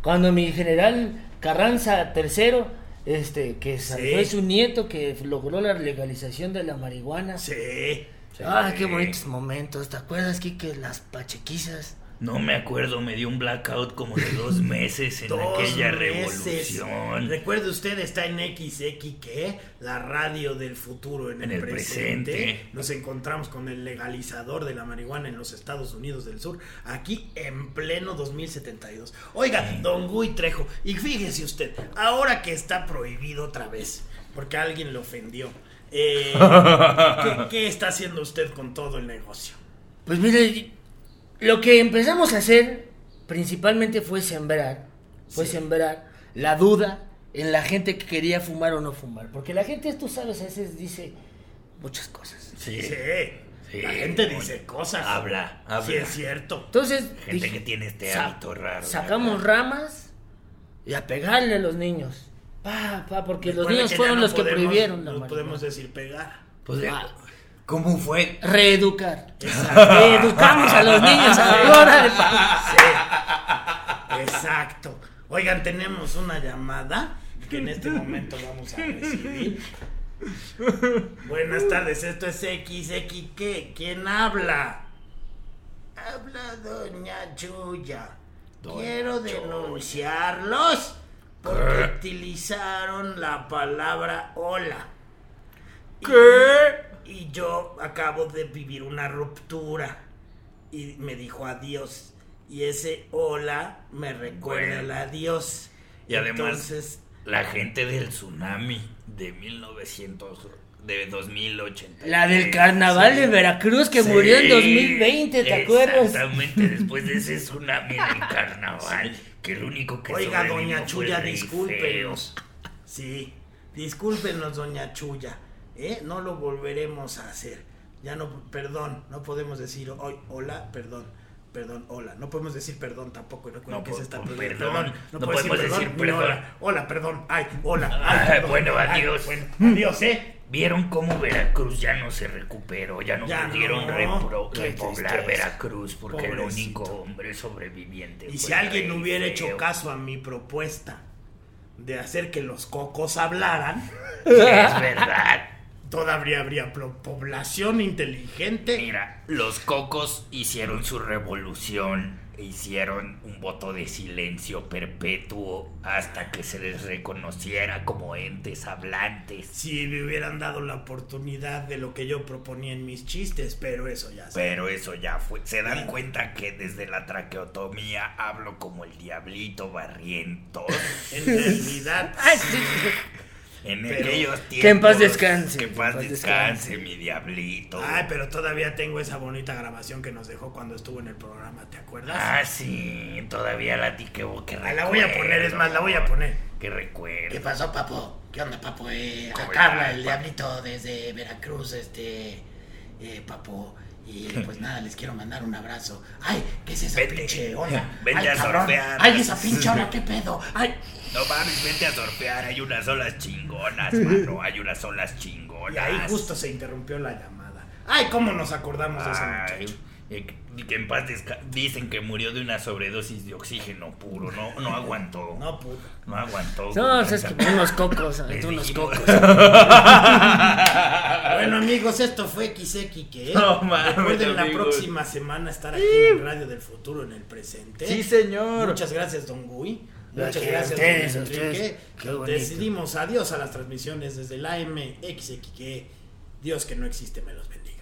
cuando mi general Carranza III, este, que fue su nieto, que logró la legalización de la marihuana. Sí. Ah, qué bonitos momentos. ¿Te acuerdas, Kike? Las pachequizas. No me acuerdo, me dio un blackout como de dos meses en Dos aquella meses. revolución. Recuerde usted, está en XX, la radio del futuro en, En el, el presente. presente. Nos encontramos con el legalizador de la marihuana en los Estados Unidos del Sur, aquí en pleno 2072. Oiga, don Gui Trejo, y fíjese usted, ahora que está prohibido otra vez, porque alguien le ofendió, eh, ¿qué, qué está haciendo usted con todo el negocio? Pues mire, lo que empezamos a hacer principalmente fue sembrar, fue sembrar la duda en la gente que quería fumar o no fumar. Porque la gente, tú sabes, a veces dice muchas cosas. Sí. Sí, Sí, la gente dice cosas. habla, habla. Sí, es cierto. Entonces, Gente dije, que tiene este hábito raro. Sacamos ramas y a pegarle a los niños. Pa, pa, porque los niños fueron no los que prohibieron la No marihuana. podemos decir pegar. Pues, Ah. ¿Cómo fue? Reeducar. Reeducamos a los niños a la hora de Sí. Exacto. Oigan, tenemos una llamada que en este momento vamos a recibir. Buenas tardes, esto es XXK. ¿Quién habla? Habla Doña Chuya. Doña Quiero Chuya. denunciarlos porque utilizaron la palabra hola. ¿Qué? Y yo acabo de vivir una ruptura. Y me dijo adiós. Y ese hola me recuerda Bueno. el adiós. Y además, Entonces, la gente del tsunami de 1900, de 2080. La del carnaval de Veracruz que murió en 2020, ¿te acuerdas? Exactamente, después de ese tsunami del carnaval, que el único que Oiga, doña Chuya, discúlpenos. Sí, discúlpenos, doña Chuya. ¿Eh? No lo volveremos a hacer. Ya no, perdón, no podemos decir hoy hola, perdón. Perdón, hola. No podemos decir perdón tampoco. Recuerden No, que se está por prohibido. perdón. No, No decir podemos perdón, decir ni perdón. Hola. hola, perdón. Ay, hola. Ah, Ay, perdón. bueno, Ay, adiós. bueno, adiós, ¿eh? ¿Vieron cómo Veracruz ya no se recuperó? Ya no Ya pudieron no. repoblar. Veracruz porque el Pobrecito. único hombre sobreviviente. Y si el alguien rey hubiera feo. hecho caso a mi propuesta de hacer que los cocos hablaran, Sí, es verdad. Todavía habría población inteligente. Mira, los cocos hicieron su revolución e hicieron un voto de silencio perpetuo hasta que se les reconociera como entes hablantes. Si me hubieran dado la oportunidad de lo que yo proponía en mis chistes, pero eso ya se Pero eso ya fue. Se dan cuenta que desde la traqueotomía hablo como el diablito barriento. En realidad. En Pero- aquellos tiempos. Que en paz descanse, Que en paz descanse, mi diablito. ay, pero todavía tengo esa bonita grabación que nos dejó cuando estuvo en el programa, ¿te acuerdas? Ah, sí, todavía la di que, que Ah, la voy a poner, es más, la voy a poner. Que recuerdo. ¿Qué pasó, papo? ¿Qué onda, papo? Eh, ¿Cómo acá habla está, el diablito desde Veracruz, este, eh, papo. Y pues nada, les quiero mandar un abrazo. Ay, ¿qué es esa Vete. pinche ola? Vete Ay, a cabrón. surfear. Ay, esa pinche ola, ¿qué pedo? Ay, No mames, vete a surfear, hay unas olas chingonas, mano, hay unas olas chingonas. Y ahí justo se interrumpió la llamada. Ay, ¿cómo nos acordamos de ese Ay, muchacho? eh, que- que en paz dicen que murió de una sobredosis de oxígeno puro, no, no aguantó. No, puta. No aguantó. No, es que unos cocos, unos cocos. Bueno, amigos, esto fue XX, que No mames, Recuerden la próxima semana estar aquí en el Radio del Futuro en el presente. Sí, señor. Muchas gracias, Don Gui. Muchas Gracias ustedes, don ustedes. Enrique. Decidimos adiós a las transmisiones desde la MXX. Dios que no existe me los bendiga.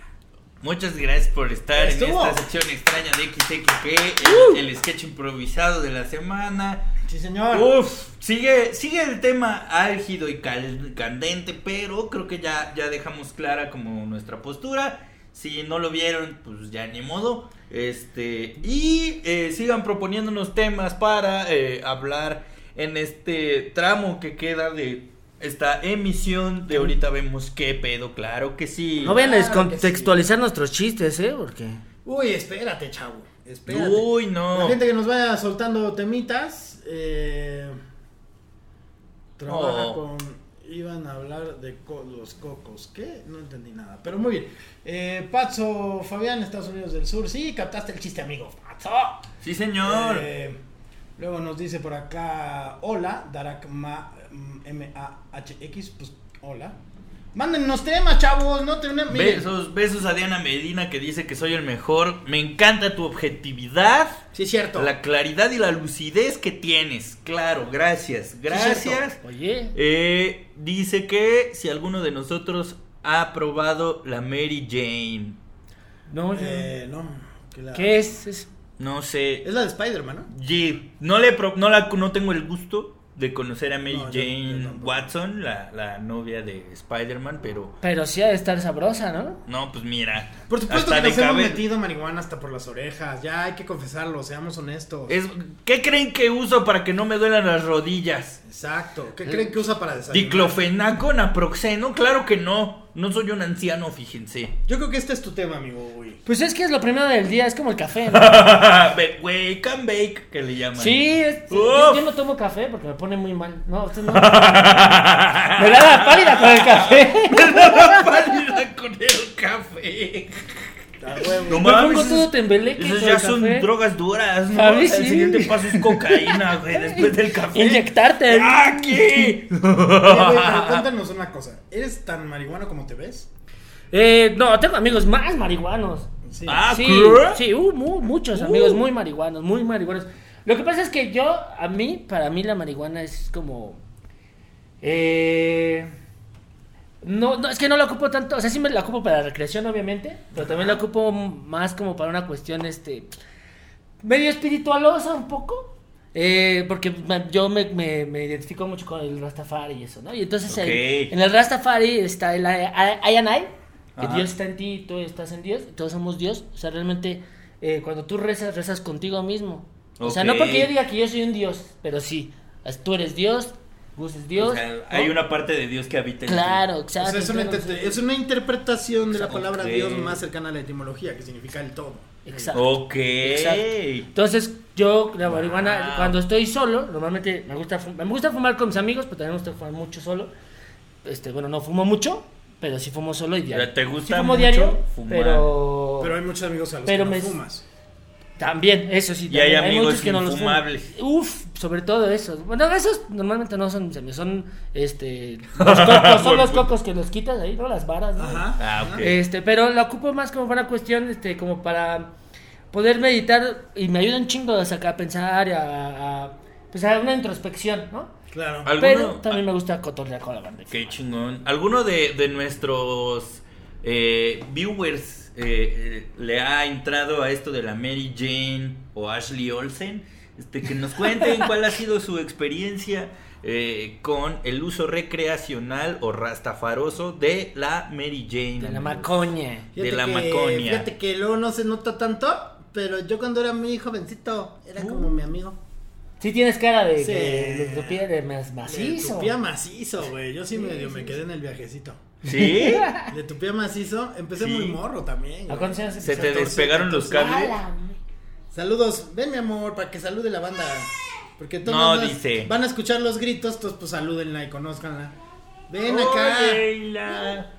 Muchas gracias por estar Estuvo. en esta sección extraña de XXK, Uh. el, el sketch improvisado de la semana. Sí, señor. Uf, sigue, sigue el tema álgido y cal- candente, pero creo que ya, ya dejamos clara como nuestra postura. Si no lo vieron, pues ya ni modo. Este, y eh, sigan proponiéndonos temas para eh, hablar en este tramo que queda de esta emisión de ahorita vemos qué pedo, claro que sí. No vayan a Claro que descontextualizar nuestros chistes, ¿eh? Porque... Uy, espérate, chavo. Espérate. Uy, no. La gente que nos vaya soltando temitas. Eh, trabaja Oh. con. Iban a hablar de co- los cocos. ¿Qué? No entendí nada. Pero muy bien. Eh, Pazo Fabián, Estados Unidos del Sur. Sí, captaste el chiste, amigo. Pazo. Sí, señor. Eh, luego nos dice por acá. Hola, Darak Ma- M-A-H-X. Pues hola. Mándennos temas, chavos. No te miren. Besos, besos a Diana Medina que dice que soy el mejor. Me encanta tu objetividad, Sí, es cierto. la claridad y la lucidez que tienes. Claro, gracias, gracias. Oye, Eh, dice que si alguno de nosotros ha probado la Mary Jane. no, Eh, no. que la- ¿qué es? Es- No sé. Es la de Spider-Man, ¿no? No le pro- no la no tengo el gusto de conocer a Mary No, Jane yo. Watson, la, la novia de Spider-Man, pero Pero sí ha de estar sabrosa, ¿no? no, pues mira. Por supuesto hasta que nos hemos metido marihuana hasta por las orejas. Ya hay que confesarlo, seamos honestos. Es, ¿Qué creen que uso para que no me duelan las rodillas? Exacto. ¿Qué creen que usa para desayunar? ¿Diclofenaco, naproxeno? Claro que no. No soy un anciano, fíjense. Yo creo que este es tu tema, amigo. Pues es que es lo primero del día, es como el café, ¿no? Be- Wake and bake, que le llaman. Sí, es- yo, yo no tomo café porque me pone muy mal. No, usted no. me da la pálida con el café. Pálida con el café. No Me mames, pongo todo esas- tembeleque Esas con ya son café. drogas duras, ¿no? A mí El siguiente paso es cocaína, güey, después del café. Inyectarte. ¡Aquí! Güey, pero cuéntanos una cosa. ¿Eres tan marihuano como te ves? Eh, no, tengo amigos más marihuanos. Sí. Ah, Sí, ¿qué? sí, uh, mu- muchos amigos muy marihuanos, muy marihuanos. Lo que pasa es que yo, a mí, para mí la marihuana es como... Eh, no, no, es que no la ocupo tanto, o sea, sí me la ocupo para la recreación, obviamente, pero también la ocupo más como para una cuestión, este, medio espiritualosa un poco. eh, porque yo me, me- me identifico mucho con el Rastafari y eso, ¿no? Y entonces en- Ok. en, el Rastafari está el I, I, I and I, que Ajá. Dios está en ti y tú estás en Dios, todos somos Dios. O sea, realmente eh, cuando tú rezas, rezas contigo mismo. O sea, no porque yo diga que yo soy un Dios, pero sí, tú eres Dios, Gus es Dios. O sea, ¿no? hay una parte de Dios que habita en ti. Claro, O exacto. sea, es una, entonces- inter- es una interpretación de la palabra. Dios más cercana a la etimología, que significa el todo. Exacto. Ok. Exacto. Entonces, yo, la marihuana, Wow. cuando estoy solo, normalmente me gusta, me gusta fumar con mis amigos, pero también me gusta fumar mucho solo. Este, bueno, no fumo mucho, pero sí fumo solo y diario. ¿Te gusta sí fumo mucho diario, fumar? pero... Pero hay muchos amigos a los Pero que no me- fumas. También, eso sí. Y hay amigos muchos que no los. Uf, sobre todo esos. Bueno, esos normalmente no son mis amigos, son este los cocos, son los cocos que los quitas ahí, ¿no? Las varas, ¿no? Ajá. Ah, ok. Este, pero la ocupo más como para cuestión, este, como para poder meditar y me ayuda un chingo a sacar a pensar y a, a- pues a una introspección, ¿no? Claro. ¿Alguno- Pero también me gusta cotorrear con la banda. Qué chingón. ¿Alguno de, de nuestros eh, viewers eh, eh, le ha entrado a esto de la Mary Jane o Ashley Olsen? Este, que nos cuenten cuál ha sido su experiencia eh, con el uso recreacional o rastafaroso de la Mary Jane. De la macoña. de la que, maconia. Fíjate que luego no se nota tanto, pero yo cuando era muy jovencito, era como Uh. mi amigo. Sí tienes cara de, Sí. que- de, de Le macizo. tupía macizo, güey. Yo sí medio me quedé en el viajecito. ¿Sí? Le tupía macizo. Empecé Sí. muy morro también. ¿A cuántos años ¿Se te 14, despegaron los 14. cables? Saludos. Ven, mi amor, para que salude la banda. Porque todos No, van a- dice. Van a escuchar los gritos, entonces pues salúdenla y conózcanla. Ven acá. Leila.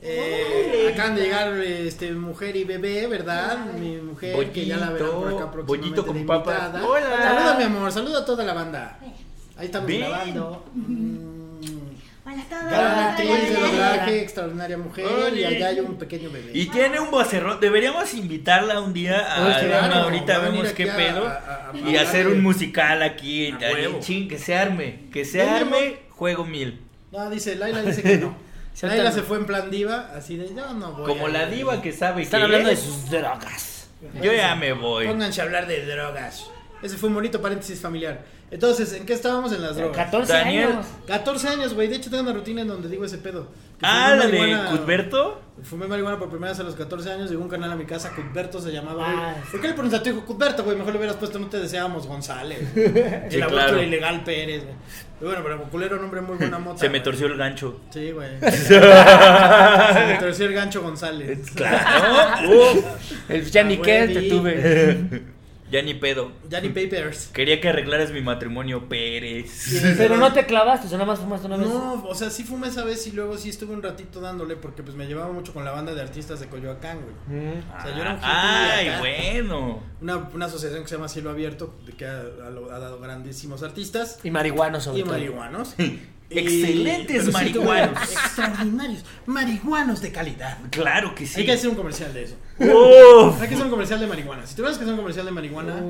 Eh, acaban de llegar este, mujer y bebé, ¿verdad? Mi mujer, que ya la verán por acá Bollito, próximamente bollito con de papas. Hola. Saluda, mi amor, saluda a toda la banda. Ahí estamos Ven. grabando. Hola a todos. Gran actriz de Hola. doblaje, extraordinaria mujer, y Oye. allá hay un pequeño bebé. Y tiene un vocerrón. Deberíamos invitarla un día a Pues, a claro, una ahorita vemos qué pedo a- a- a y hacer de- un musical aquí, A ahí, huevo. chin, que se arme, que se arme, juego mil. No, dice, Laila dice que no. Laila se fue en plan diva, así de yo no voy. Como a- la diva que sabe Están que hablando de es, sus drogas. yo ya me voy. Pónganse a hablar de drogas. Ese fue un bonito paréntesis familiar. Entonces, ¿en qué estábamos en las drogas? 14 Daniel. años. 14 años, güey. De hecho, tengo una rutina en donde digo ese pedo. Que Ah, fumé la de marihuana- Cuthberto. Fumé marihuana por primera vez a los 14 años. Llegó un canal a mi casa, Cuthberto se llamaba. Ah, ¿Por qué le pones a tu hijo Cuthberto, güey? Mejor le hubieras puesto No te deseábamos González. Sí, el aborto claro. ilegal Pérez, güey. Pero bueno, pero culero nombre muy buena mota. Se me torció el gancho. Sí, güey. se me torció el gancho González. Claro. Uf, El ya ni Ah, qué te tuve. Ya ni pedo. Johnny Papers. Quería que arreglaras mi matrimonio, Pérez. Pero no te clavaste, o sea, nada más fumaste una vez. No, o sea, sí fumé esa vez y luego sí estuve un ratito dándole porque pues me llevaba mucho con la banda de artistas de Coyoacán, güey. Mm. O sea, yo era un Ay, acá. bueno. Una, una asociación que se llama Cielo Abierto, de que ha, ha- ha dado grandísimos artistas Y marihuano sobre y todo. marihuanos. Excelentes sí marihuanos. Extraordinarios. Marihuanos de calidad. Claro que sí. Hay que hacer un comercial de eso. Uf. Hay que hacer un comercial de marihuana. Si tuvieras que hacer un comercial de marihuana,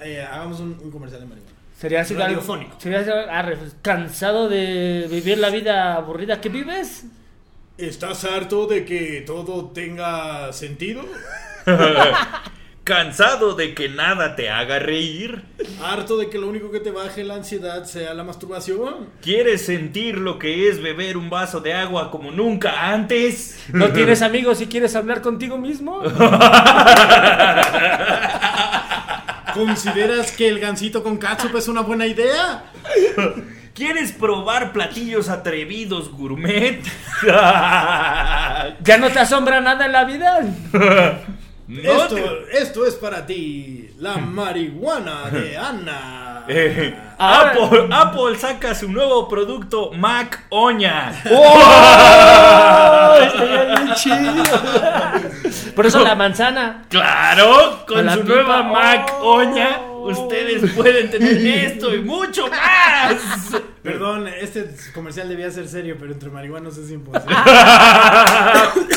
eh, hagamos un, un comercial de marihuana. Sería así Radiofónico. Sería así, arre, pues, cansado de vivir la vida aburrida que vives. ¿Estás harto de que todo tenga sentido? ¿Cansado de que nada te haga reír? ¿Harto de que lo único que te baje la ansiedad sea la masturbación? ¿Quieres sentir lo que es beber un vaso de agua como nunca antes? ¿No tienes amigos y quieres hablar contigo mismo? ¿Consideras que el gansito con catsup es una buena idea? ¿Quieres probar platillos atrevidos gourmet? ¿Ya no te asombra nada en la vida? No esto, te- esto es para ti, la marihuana de Ana. Eh, Apple, Apple saca su nuevo producto Mac Oña. ¡Oh! Estaría bien chido. Por eso la manzana. Claro, con su pipa. nueva Mac Oh. Oña, ustedes pueden tener esto y mucho más. Perdón, este comercial debía ser serio, pero entre marihuanos es imposible.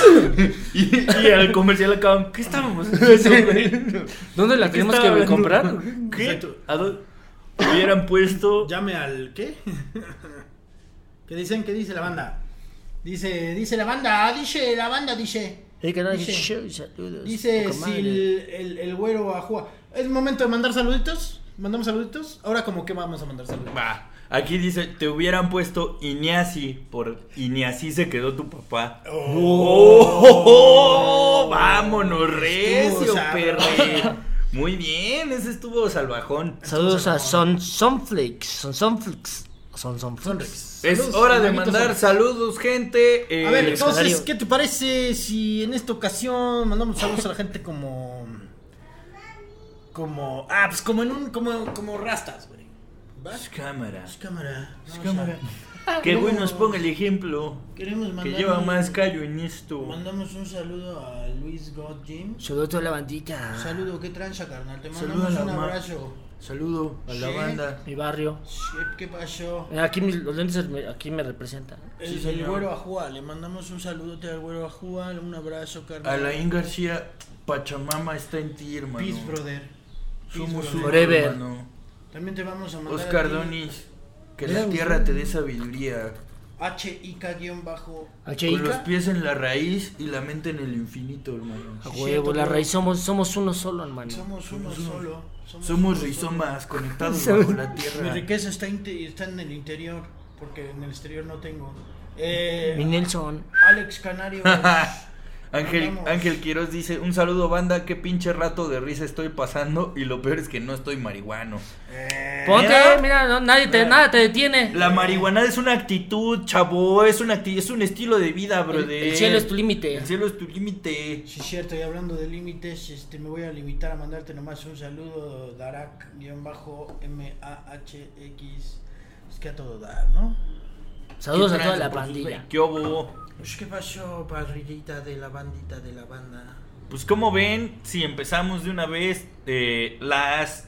y, y el comercial acaban, ¿qué estábamos haciendo, güey? ¿Dónde la ¿Qué tenemos que hablando? comprar? ¿Qué? ¿A dónde? Hubieran puesto. Llame al ¿qué? ¿Qué dicen? ¿Qué dice la banda? Dice, dice la banda, dice la banda, dice. Sí, que no, Dice- saludos, si el, el, el güero ajúa. ¿Es momento de mandar saluditos? ¿Mandamos saluditos? Ahora como que vamos a mandar saluditos. Va, aquí dice, te hubieran puesto Iñasi por Iñasi se quedó tu papá. Oh, vámonos, recio, Estuvo perre. Muy bien, ese estuvo salvajón. Saludos a Son Sonflakes. Son Sonflakes. Son Sonflakes. Sonrix. Es Saludos, hora de mandar Sonrix. saludos, gente. Eh, A ver, entonces, escenario. ¿qué te parece si en esta ocasión mandamos saludos a la gente como. Como. Ah, pues como en un. Como, como rastas, güey. ¿Va? cámara. Cámara. cámara. Que güey nos ponga el ejemplo. Queremos Que mandar lleva un- más callo en esto. Mandamos un saludo a Luis God Jim. Saludos a toda la bandita. Saludo, ¿qué tranza, carnal? Te Saludo mandamos un abrazo. Saludo a la banda. Mi barrio. Sí, ¿Qué pasó? Eh, Aquí mis- los lentes me- aquí me representan. El, Sí, el señor. güero Ajúa, le mandamos un saludote al güero Ajúa, un abrazo, carnal. Alain García, Pachamama está en ti, hermano. Peace, brother. Peace, Somos brother. uno, Forever. hermano. También te vamos a mandar. Oscar ti, Donis, que la tierra te dé sabiduría. HIK-bajo. ¿A Con los pies en la raíz y la mente en el infinito, hermano. A huevo, la raíz somos, somos uno solo, hermano. Somos uno solo. Somos uno rizomas conectados Somos- bajo la solo. Mi tierra. riqueza está, está en el interior, porque en el exterior no tengo. Eh, Mi Nelson. Alex Canario. Ángel. Ángel Quiroz dice, un saludo banda, qué pinche rato de risa estoy pasando y lo peor es que no estoy marihuano. Eh, Ponte, Mira. mira, no, nadie te, nada te detiene. La marihuana es una actitud, chavo, es una acti- es un estilo de vida, El, brother. el cielo es tu límite. El cielo es tu límite. Sí, es cierto, y hablando de límites, este, me voy a limitar a mandarte nomás un saludo, Darak-MAHX. Es que a todo dar, ¿no? Saludos ¿Qué a toda la pandilla. ¿Qué hubo? Pues, ¿qué pasó, parrillita de la bandita de la banda? Pues como ven, si empezamos de una vez, eh, las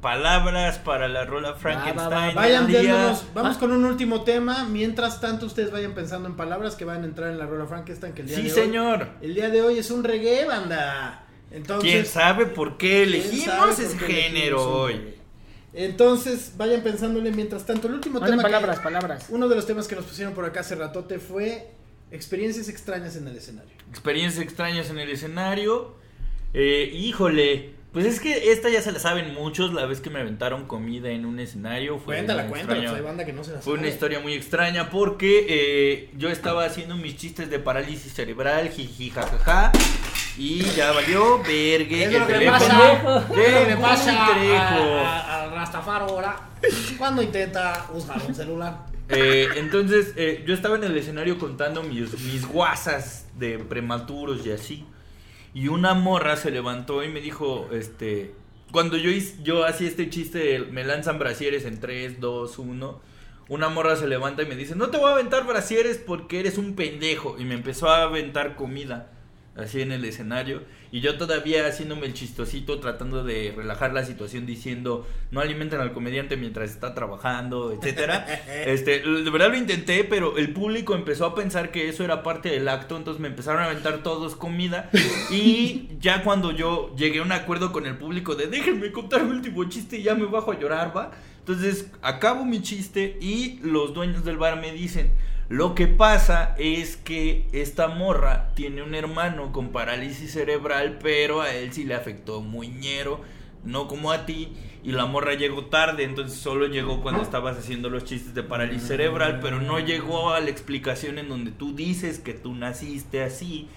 palabras para la rola Frankenstein. Vayan viéndonos, vamos Ah. con un último tema. Mientras tanto, ustedes vayan pensando en palabras que van a entrar en la rola Frankenstein. Que el día Sí, de señor. Hoy, el día de hoy es un reggae, banda. Entonces, ¿Quién sabe por qué ¿quién elegimos sabe ese por qué género elegimos hoy? Entonces, vayan pensándole mientras tanto. El último Manden tema. que- palabras, palabras. uno de los temas que nos pusieron por acá hace ratote fue experiencias extrañas en el escenario. Experiencias extrañas en el escenario. Eh, híjole, pues es que esta ya se la saben muchos. La vez que me aventaron comida en un escenario fue Cuéntala, cuéntala. pues hay banda que no se la Fue una historia muy extraña porque eh, yo estaba haciendo mis chistes de parálisis cerebral, jiji, jajaja, y ya valió vergue Es lo que le pasa, de le pasa a- a- al Rastafaro ahora cuando intenta usar un celular. Eh, entonces, eh, yo estaba en el escenario contando mis, mis guasas de prematuros y así. Y una morra se levantó y me dijo, este, cuando yo, hice- yo hacía este chiste, de me lanzan brasieres en 3, 2, 1. Una morra se levanta y me dice, no te voy a aventar brasieres porque eres un pendejo. Y me empezó a aventar comida, así en el escenario. Y yo todavía haciéndome el chistosito, tratando de relajar la situación, diciendo, no alimenten al comediante mientras está trabajando, etcétera. este, de verdad lo intenté, pero el público empezó a pensar que eso era parte del acto, entonces me empezaron a aventar todos comida. Y ya cuando yo llegué a un acuerdo con el público de déjenme contar mi último chiste y ya me bajo a llorar, va. Entonces acabo mi chiste y los dueños del bar me dicen, lo que pasa es que esta morra tiene un hermano con parálisis cerebral, pero a él sí le afectó muñero, no como a ti. Y la morra llegó tarde, entonces solo llegó cuando estabas haciendo los chistes de parálisis cerebral, pero no llegó a la explicación en donde tú dices que tú naciste así.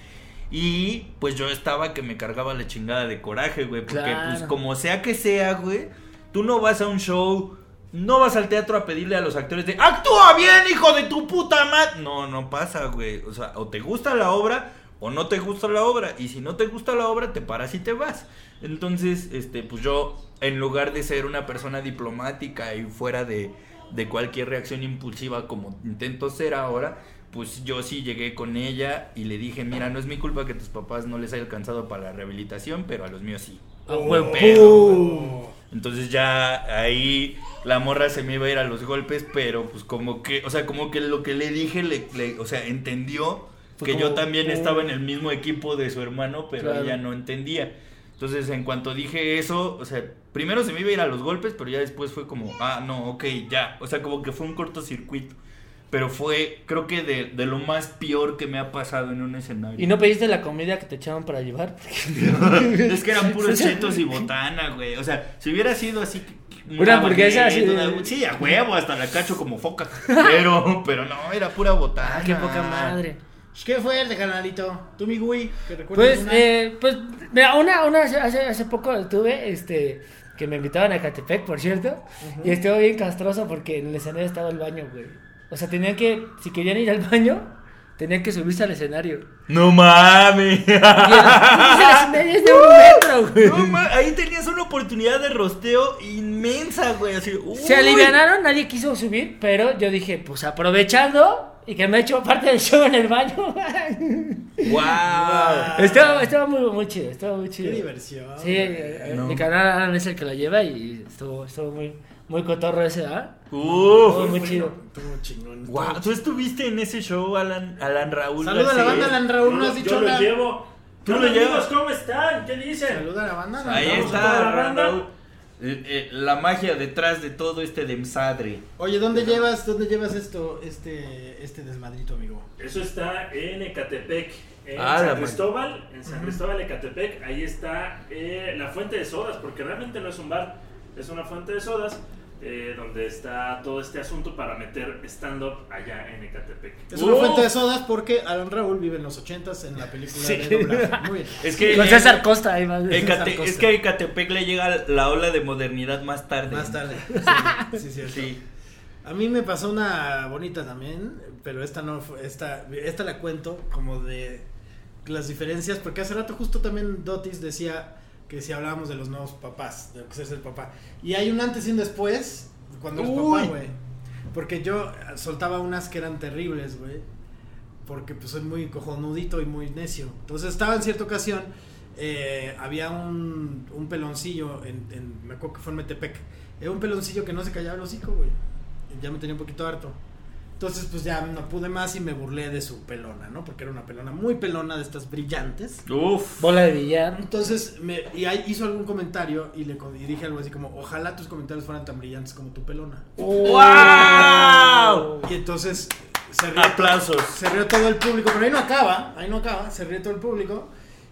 Y pues yo estaba que me cargaba la chingada de coraje, güey, porque Claro. pues como sea que sea, güey, tú no vas a un show no vas al teatro a pedirle a los actores de ¡Actúa bien, hijo de tu puta madre! No, no pasa, güey. O sea, o te gusta la obra o no te gusta la obra. Y si no te gusta la obra, te paras y te vas. Entonces, este, pues yo, en lugar de ser una persona diplomática y fuera de, de cualquier reacción impulsiva como intento ser ahora, pues yo sí llegué con ella y le dije, mira, no es mi culpa que tus papás no les haya alcanzado para la rehabilitación, pero a los míos sí. Entonces ya ahí la morra se me iba a ir a los golpes, pero pues como que, o sea, como que lo que le dije, le, le- o sea, entendió Fue que como, yo también estaba en el mismo equipo de su hermano, pero Claro. ella no entendía. Entonces, en cuanto dije eso, o sea, primero se me iba a ir a los golpes, pero ya después fue como, ah, no, ok, ya. O sea, como que fue un cortocircuito. Pero fue, creo que de, de lo más peor que me ha pasado en un escenario. ¿Y no pediste la comida que te echaban para llevar? es que eran puros chetos y botana, güey. O sea, si hubiera sido así. que- Una hamburguesa así de- una- Sí, a huevo, hasta la cacho como foca. Pero, pero no, era pura botana. Ah, qué poca madre. ¿Qué fuerte, canalito? Tú, mi güey, que recuerdas Pues, una? eh, pues, mira, una, una hace, hace hace poco tuve, este, que me invitaban a Catepec, por cierto, y estuvo bien castroso porque en el escenario estaba el baño, güey. O sea, tenían que, si querían ir al baño, tenían que subirse al escenario. No mames. Y el, el escenario es de un metro, güey. No ma- ahí tenías una oportunidad de rosteo inmensa, güey. Así, uy. Se alivianaron, nadie quiso subir, pero yo dije, pues aprovechando y que me he hecho parte del show en el baño. Wow. estaba, estaba muy, muy chido, estaba muy Qué chido. diversión. Sí, eh, No. mi canal Alan es el que lo lleva y estuvo, estuvo muy, muy cotorro ese, ¿ah? Uf. Estuvo muy chido. Estuvo chingón. Wow. ¿Tú estuviste en ese show, Alan, Alan Raúl? Saluda a la banda, Alan Raúl, no has dicho yo lo nada. llevo. Tú ¿Qué lo llevas. ¿Cómo están? ¿Qué dicen? Saluda a la banda. Alan Ahí está, la banda. Eh, eh, la magia detrás de todo este demsadre. Oye, ¿dónde llevas, dónde llevas esto, este, este desmadrito, amigo? Eso está en Ecatepec, en Ah, la San. Cristóbal, en San Cristóbal, Ecatepec. Ahí está eh, la fuente de sodas, porque realmente no es un bar, es una fuente de sodas. eh, donde está todo este asunto para meter stand-up allá en Ecatepec. Es una fuente de sodas porque Alan Raúl vive en los ochentas en la película Sí. de doblaje. Muy bien. Es que, Con César Costa, ahí va. Ecate- César Costa. es que a Ecatepec le llega la ola de modernidad más tarde. Más tarde. Sí, sí, cierto. Sí. A mí me pasó una bonita también, pero esta no fue, esta, esta la cuento como de las diferencias, porque hace rato justo también Dotis decía que si hablábamos de los nuevos papás, de lo que es el papá. Y hay un antes y un después cuando eres Uy. papá, güey. Porque yo soltaba unas que eran terribles, güey. Porque pues soy muy cojonudito y muy necio. Entonces estaba en cierta ocasión, eh, había un, un peloncillo, en, en- me acuerdo que fue en Metepec. Era un peloncillo que no se callaba el hocico, güey. Ya me tenía un poquito harto. Entonces, pues ya no pude más y me burlé de su pelona, ¿no? Porque era una pelona muy pelona de estas brillantes. Uf. Bola de billar. Entonces, me, y ahí hizo algún comentario y le y dije algo así como, ojalá tus comentarios fueran tan brillantes como tu pelona. ¡Wow! Y entonces se rió, Aplausos. se rió todo el público, pero ahí no acaba, ahí no acaba, se ríe todo el público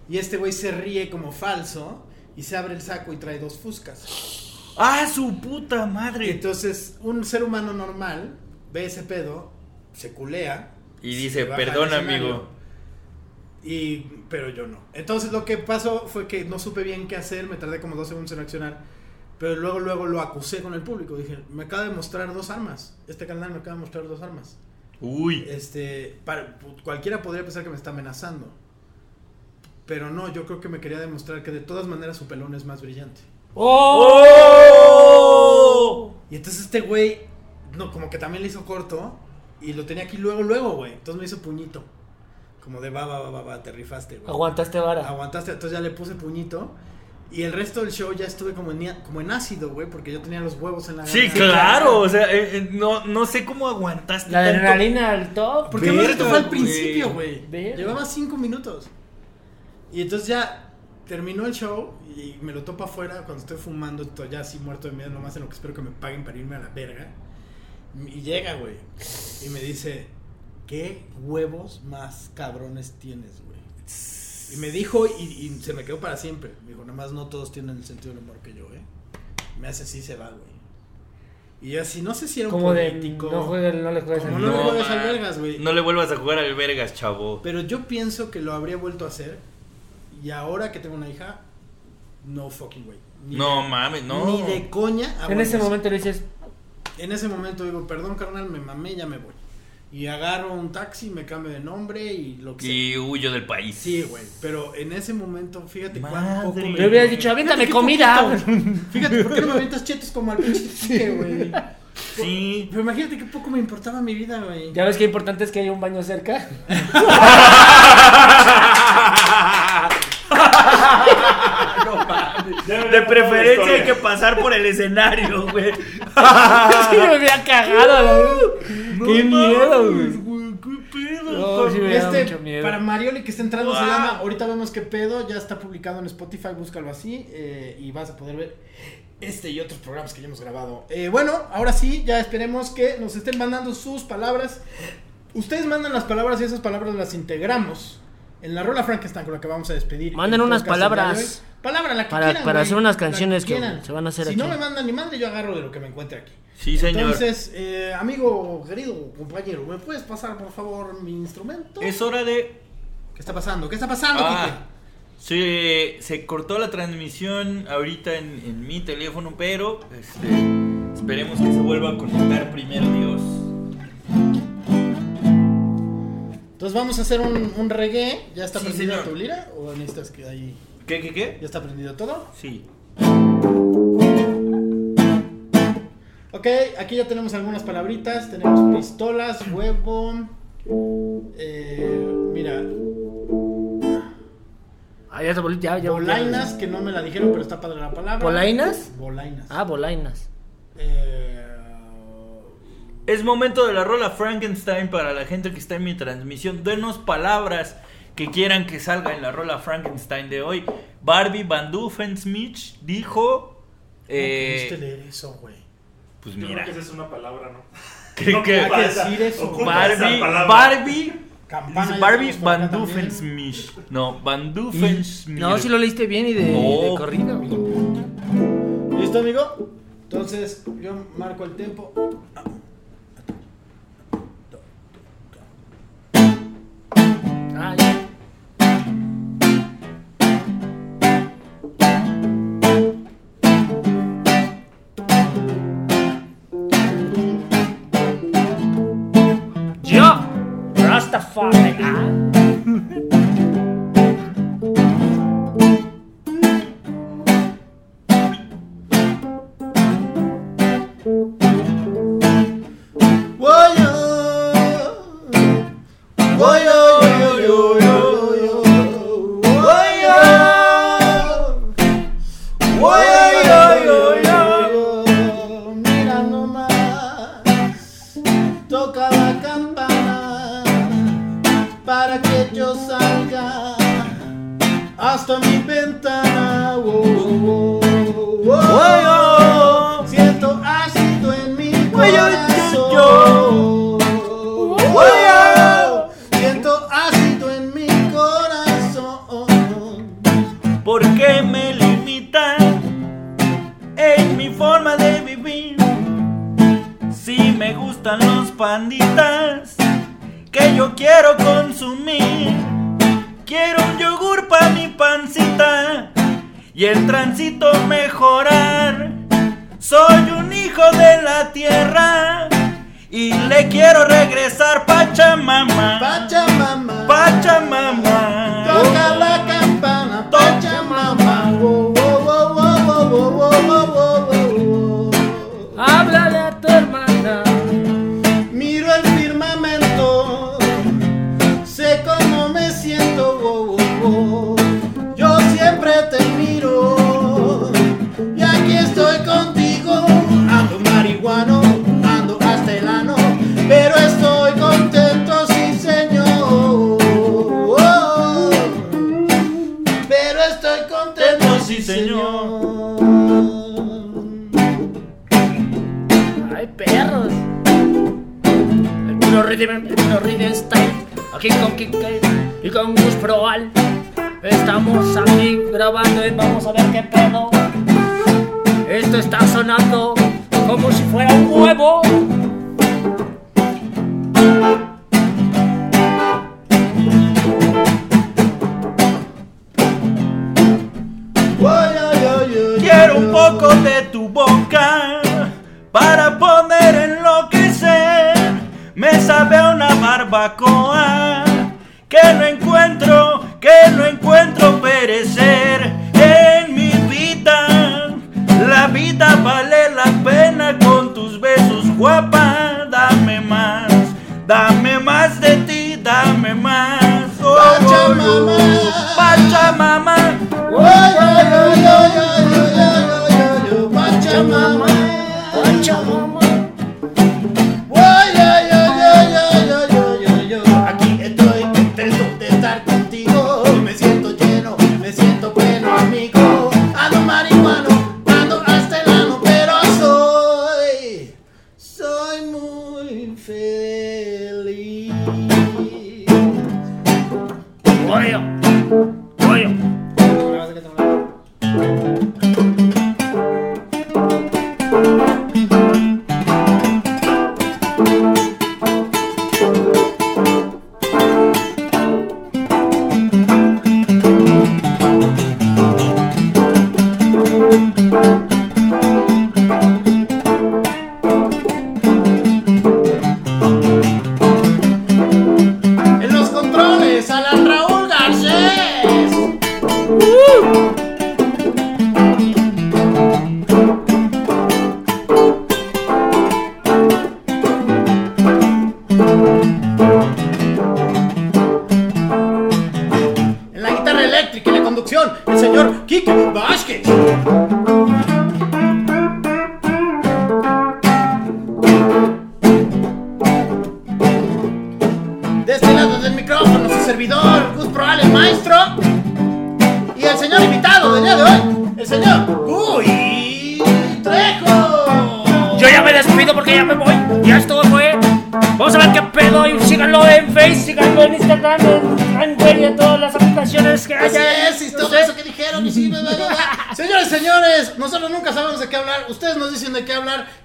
y este güey se ríe como falso y se abre el saco y trae dos fuscas. ¡Ah, su puta Y madre! entonces un ser humano normal ve ese pedo, se culea Y dice, perdón, amigo. Y, pero yo no. Entonces lo que pasó fue que no supe bien qué hacer, me tardé como dos segundos en reaccionar. Pero luego, luego lo acusé con el público. Dije, me acaba de mostrar dos armas. Este canal me acaba de mostrar dos armas. Uy. Este, para- cualquiera podría pensar que me está amenazando. Pero no, yo creo que me quería demostrar que de todas maneras su pelón es más brillante. ¡Oh! Y entonces este güey, no, como que también le hizo corto. Y lo tenía aquí luego, luego, güey. Entonces me hizo puñito. Como de va, va, va, va, va, te rifaste, güey. Aguantaste vara. Aguantaste, entonces ya le puse puñito. Y el resto del show ya estuve como en, como en ácido, güey, porque yo tenía los huevos en la Sí, garganta. claro. O sea, eh, eh, no, no sé cómo aguantaste. La tanto. adrenalina al top. Porque esto fue al principio, güey. Llevaba cinco minutos. Y entonces ya terminó el show y me lo topo afuera cuando estoy fumando, estoy ya así muerto de miedo, nomás en lo que espero que me paguen para irme a la verga. Y llega, güey. Y me dice, ¿qué huevos más cabrones tienes, güey? Y me dijo, y, y se me quedó para siempre. Me dijo, nada más no todos tienen el sentido del humor que yo, ¿eh? Me hace así, se va, güey. Y yo así, no sé si era un Como de. político. No, juegues, no le juegues al- no le No, juegues al vergas, güey. No le vuelvas a jugar al vergas, chavo. Pero yo pienso que lo habría vuelto a hacer. Y ahora que tengo una hija, no fucking way. Ni No de- mames, no. Ni de coña. hago En ese momento le dices, En ese momento digo, perdón, carnal, me mamé, ya me voy. Y agarro un taxi, me cambio de nombre y lo que sea. Y huyo del país. Sí, güey. Pero en ese momento, fíjate cuán Madre. poco me. le hubieras dicho, aviéntame Fíjate qué comida. poquito. Fíjate, ¿por qué no me avientas chetos como al pinche güey? Sí. Pero imagínate qué poco me importaba mi vida, güey. Ya ves que importante es que haya un baño cerca. De preferencia hay que pasar por el escenario, güey. es que me había cagado, verdad. Qué miedo, güey. ¿Qué pedo? No, sí me da Este, mucho miedo. para Marioli que está entrando se llama Ahorita vemos qué pedo, ya está publicado en Spotify, búscalo así eh, y vas a poder ver este y otros programas que ya hemos grabado. Eh, bueno, ahora sí, ya esperemos que nos estén mandando sus palabras. Ustedes mandan las palabras y esas palabras las integramos en la rola Frankenstein con la que vamos a despedir. Manden unas palabras. Palabra la que Para- quieran, para güey, hacer unas canciones que quieran. se van a hacer Si aquí. no me mandan ni madre, yo agarro de lo que me encuentre aquí. Sí, señor. Entonces, eh, amigo, querido compañero, ¿me puedes pasar por favor mi instrumento? Es hora de. ¿Qué está pasando? ¿Qué está pasando, Ah, se, se cortó la transmisión ahorita en, en mi teléfono, pero este, esperemos que se vuelva a conectar primero, Dios. Entonces vamos a hacer un, un reggae. ¿Ya está Sí, prendido señor. tu lira? ¿O necesitas que ahí... ¿Qué, qué, qué? ¿Ya está prendido todo? Sí. Ok, aquí ya tenemos algunas palabritas. Tenemos pistolas, huevo. eh, mira, Ah, ya ya, ya. bolainas, que no me la dijeron, pero está padre la palabra. ¿Bolainas? Bolainas. Ah, bolainas. Eh, Es momento de la rola Frankenstein para la gente que está en mi transmisión. Denos palabras que quieran que salga en la rola Frankenstein de hoy. Barbie Van Doofensmith dijo... Eh, ¿Pudiste leer eso, güey? pues Yo creo mira, que esa es una palabra, ¿no? creo que Hay que decir eso. Barbie. Barbie, Campana Barbie Van. No, Van. No, si lo leíste bien y de, No. de corrido. ¿Listo, amigo? Entonces, yo marco el tiempo. Y con Gus Proal. Estamos aquí grabando y vamos a ver qué pedo. Esto está sonando como si fuera un huevo.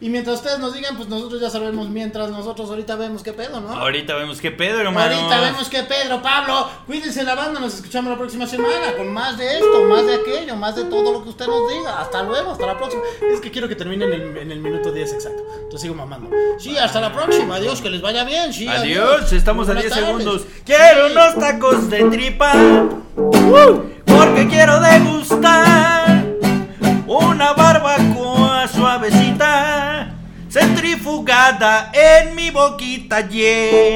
Y mientras ustedes nos digan, pues nosotros ya sabemos. Mientras nosotros ahorita vemos qué pedo, ¿no? Ahorita vemos qué pedo, hermano. Ahorita vemos que Pedro, Pablo, cuídense la banda, nos escuchamos la próxima semana con más de esto, más de aquello, más de todo lo que usted nos diga. Hasta luego, hasta la próxima. Es que quiero que termine en el, en el minuto 10 exacto. Entonces sigo mamando. Sí, hasta la próxima. Adiós, que les vaya bien. Sí, Adiós, estamos a Buenas 10 tardes. segundos. Quiero unos tacos de tripa. Uh, porque quiero degustar una barbacoa suavecita, centrifugada en mi boquita. Yeah.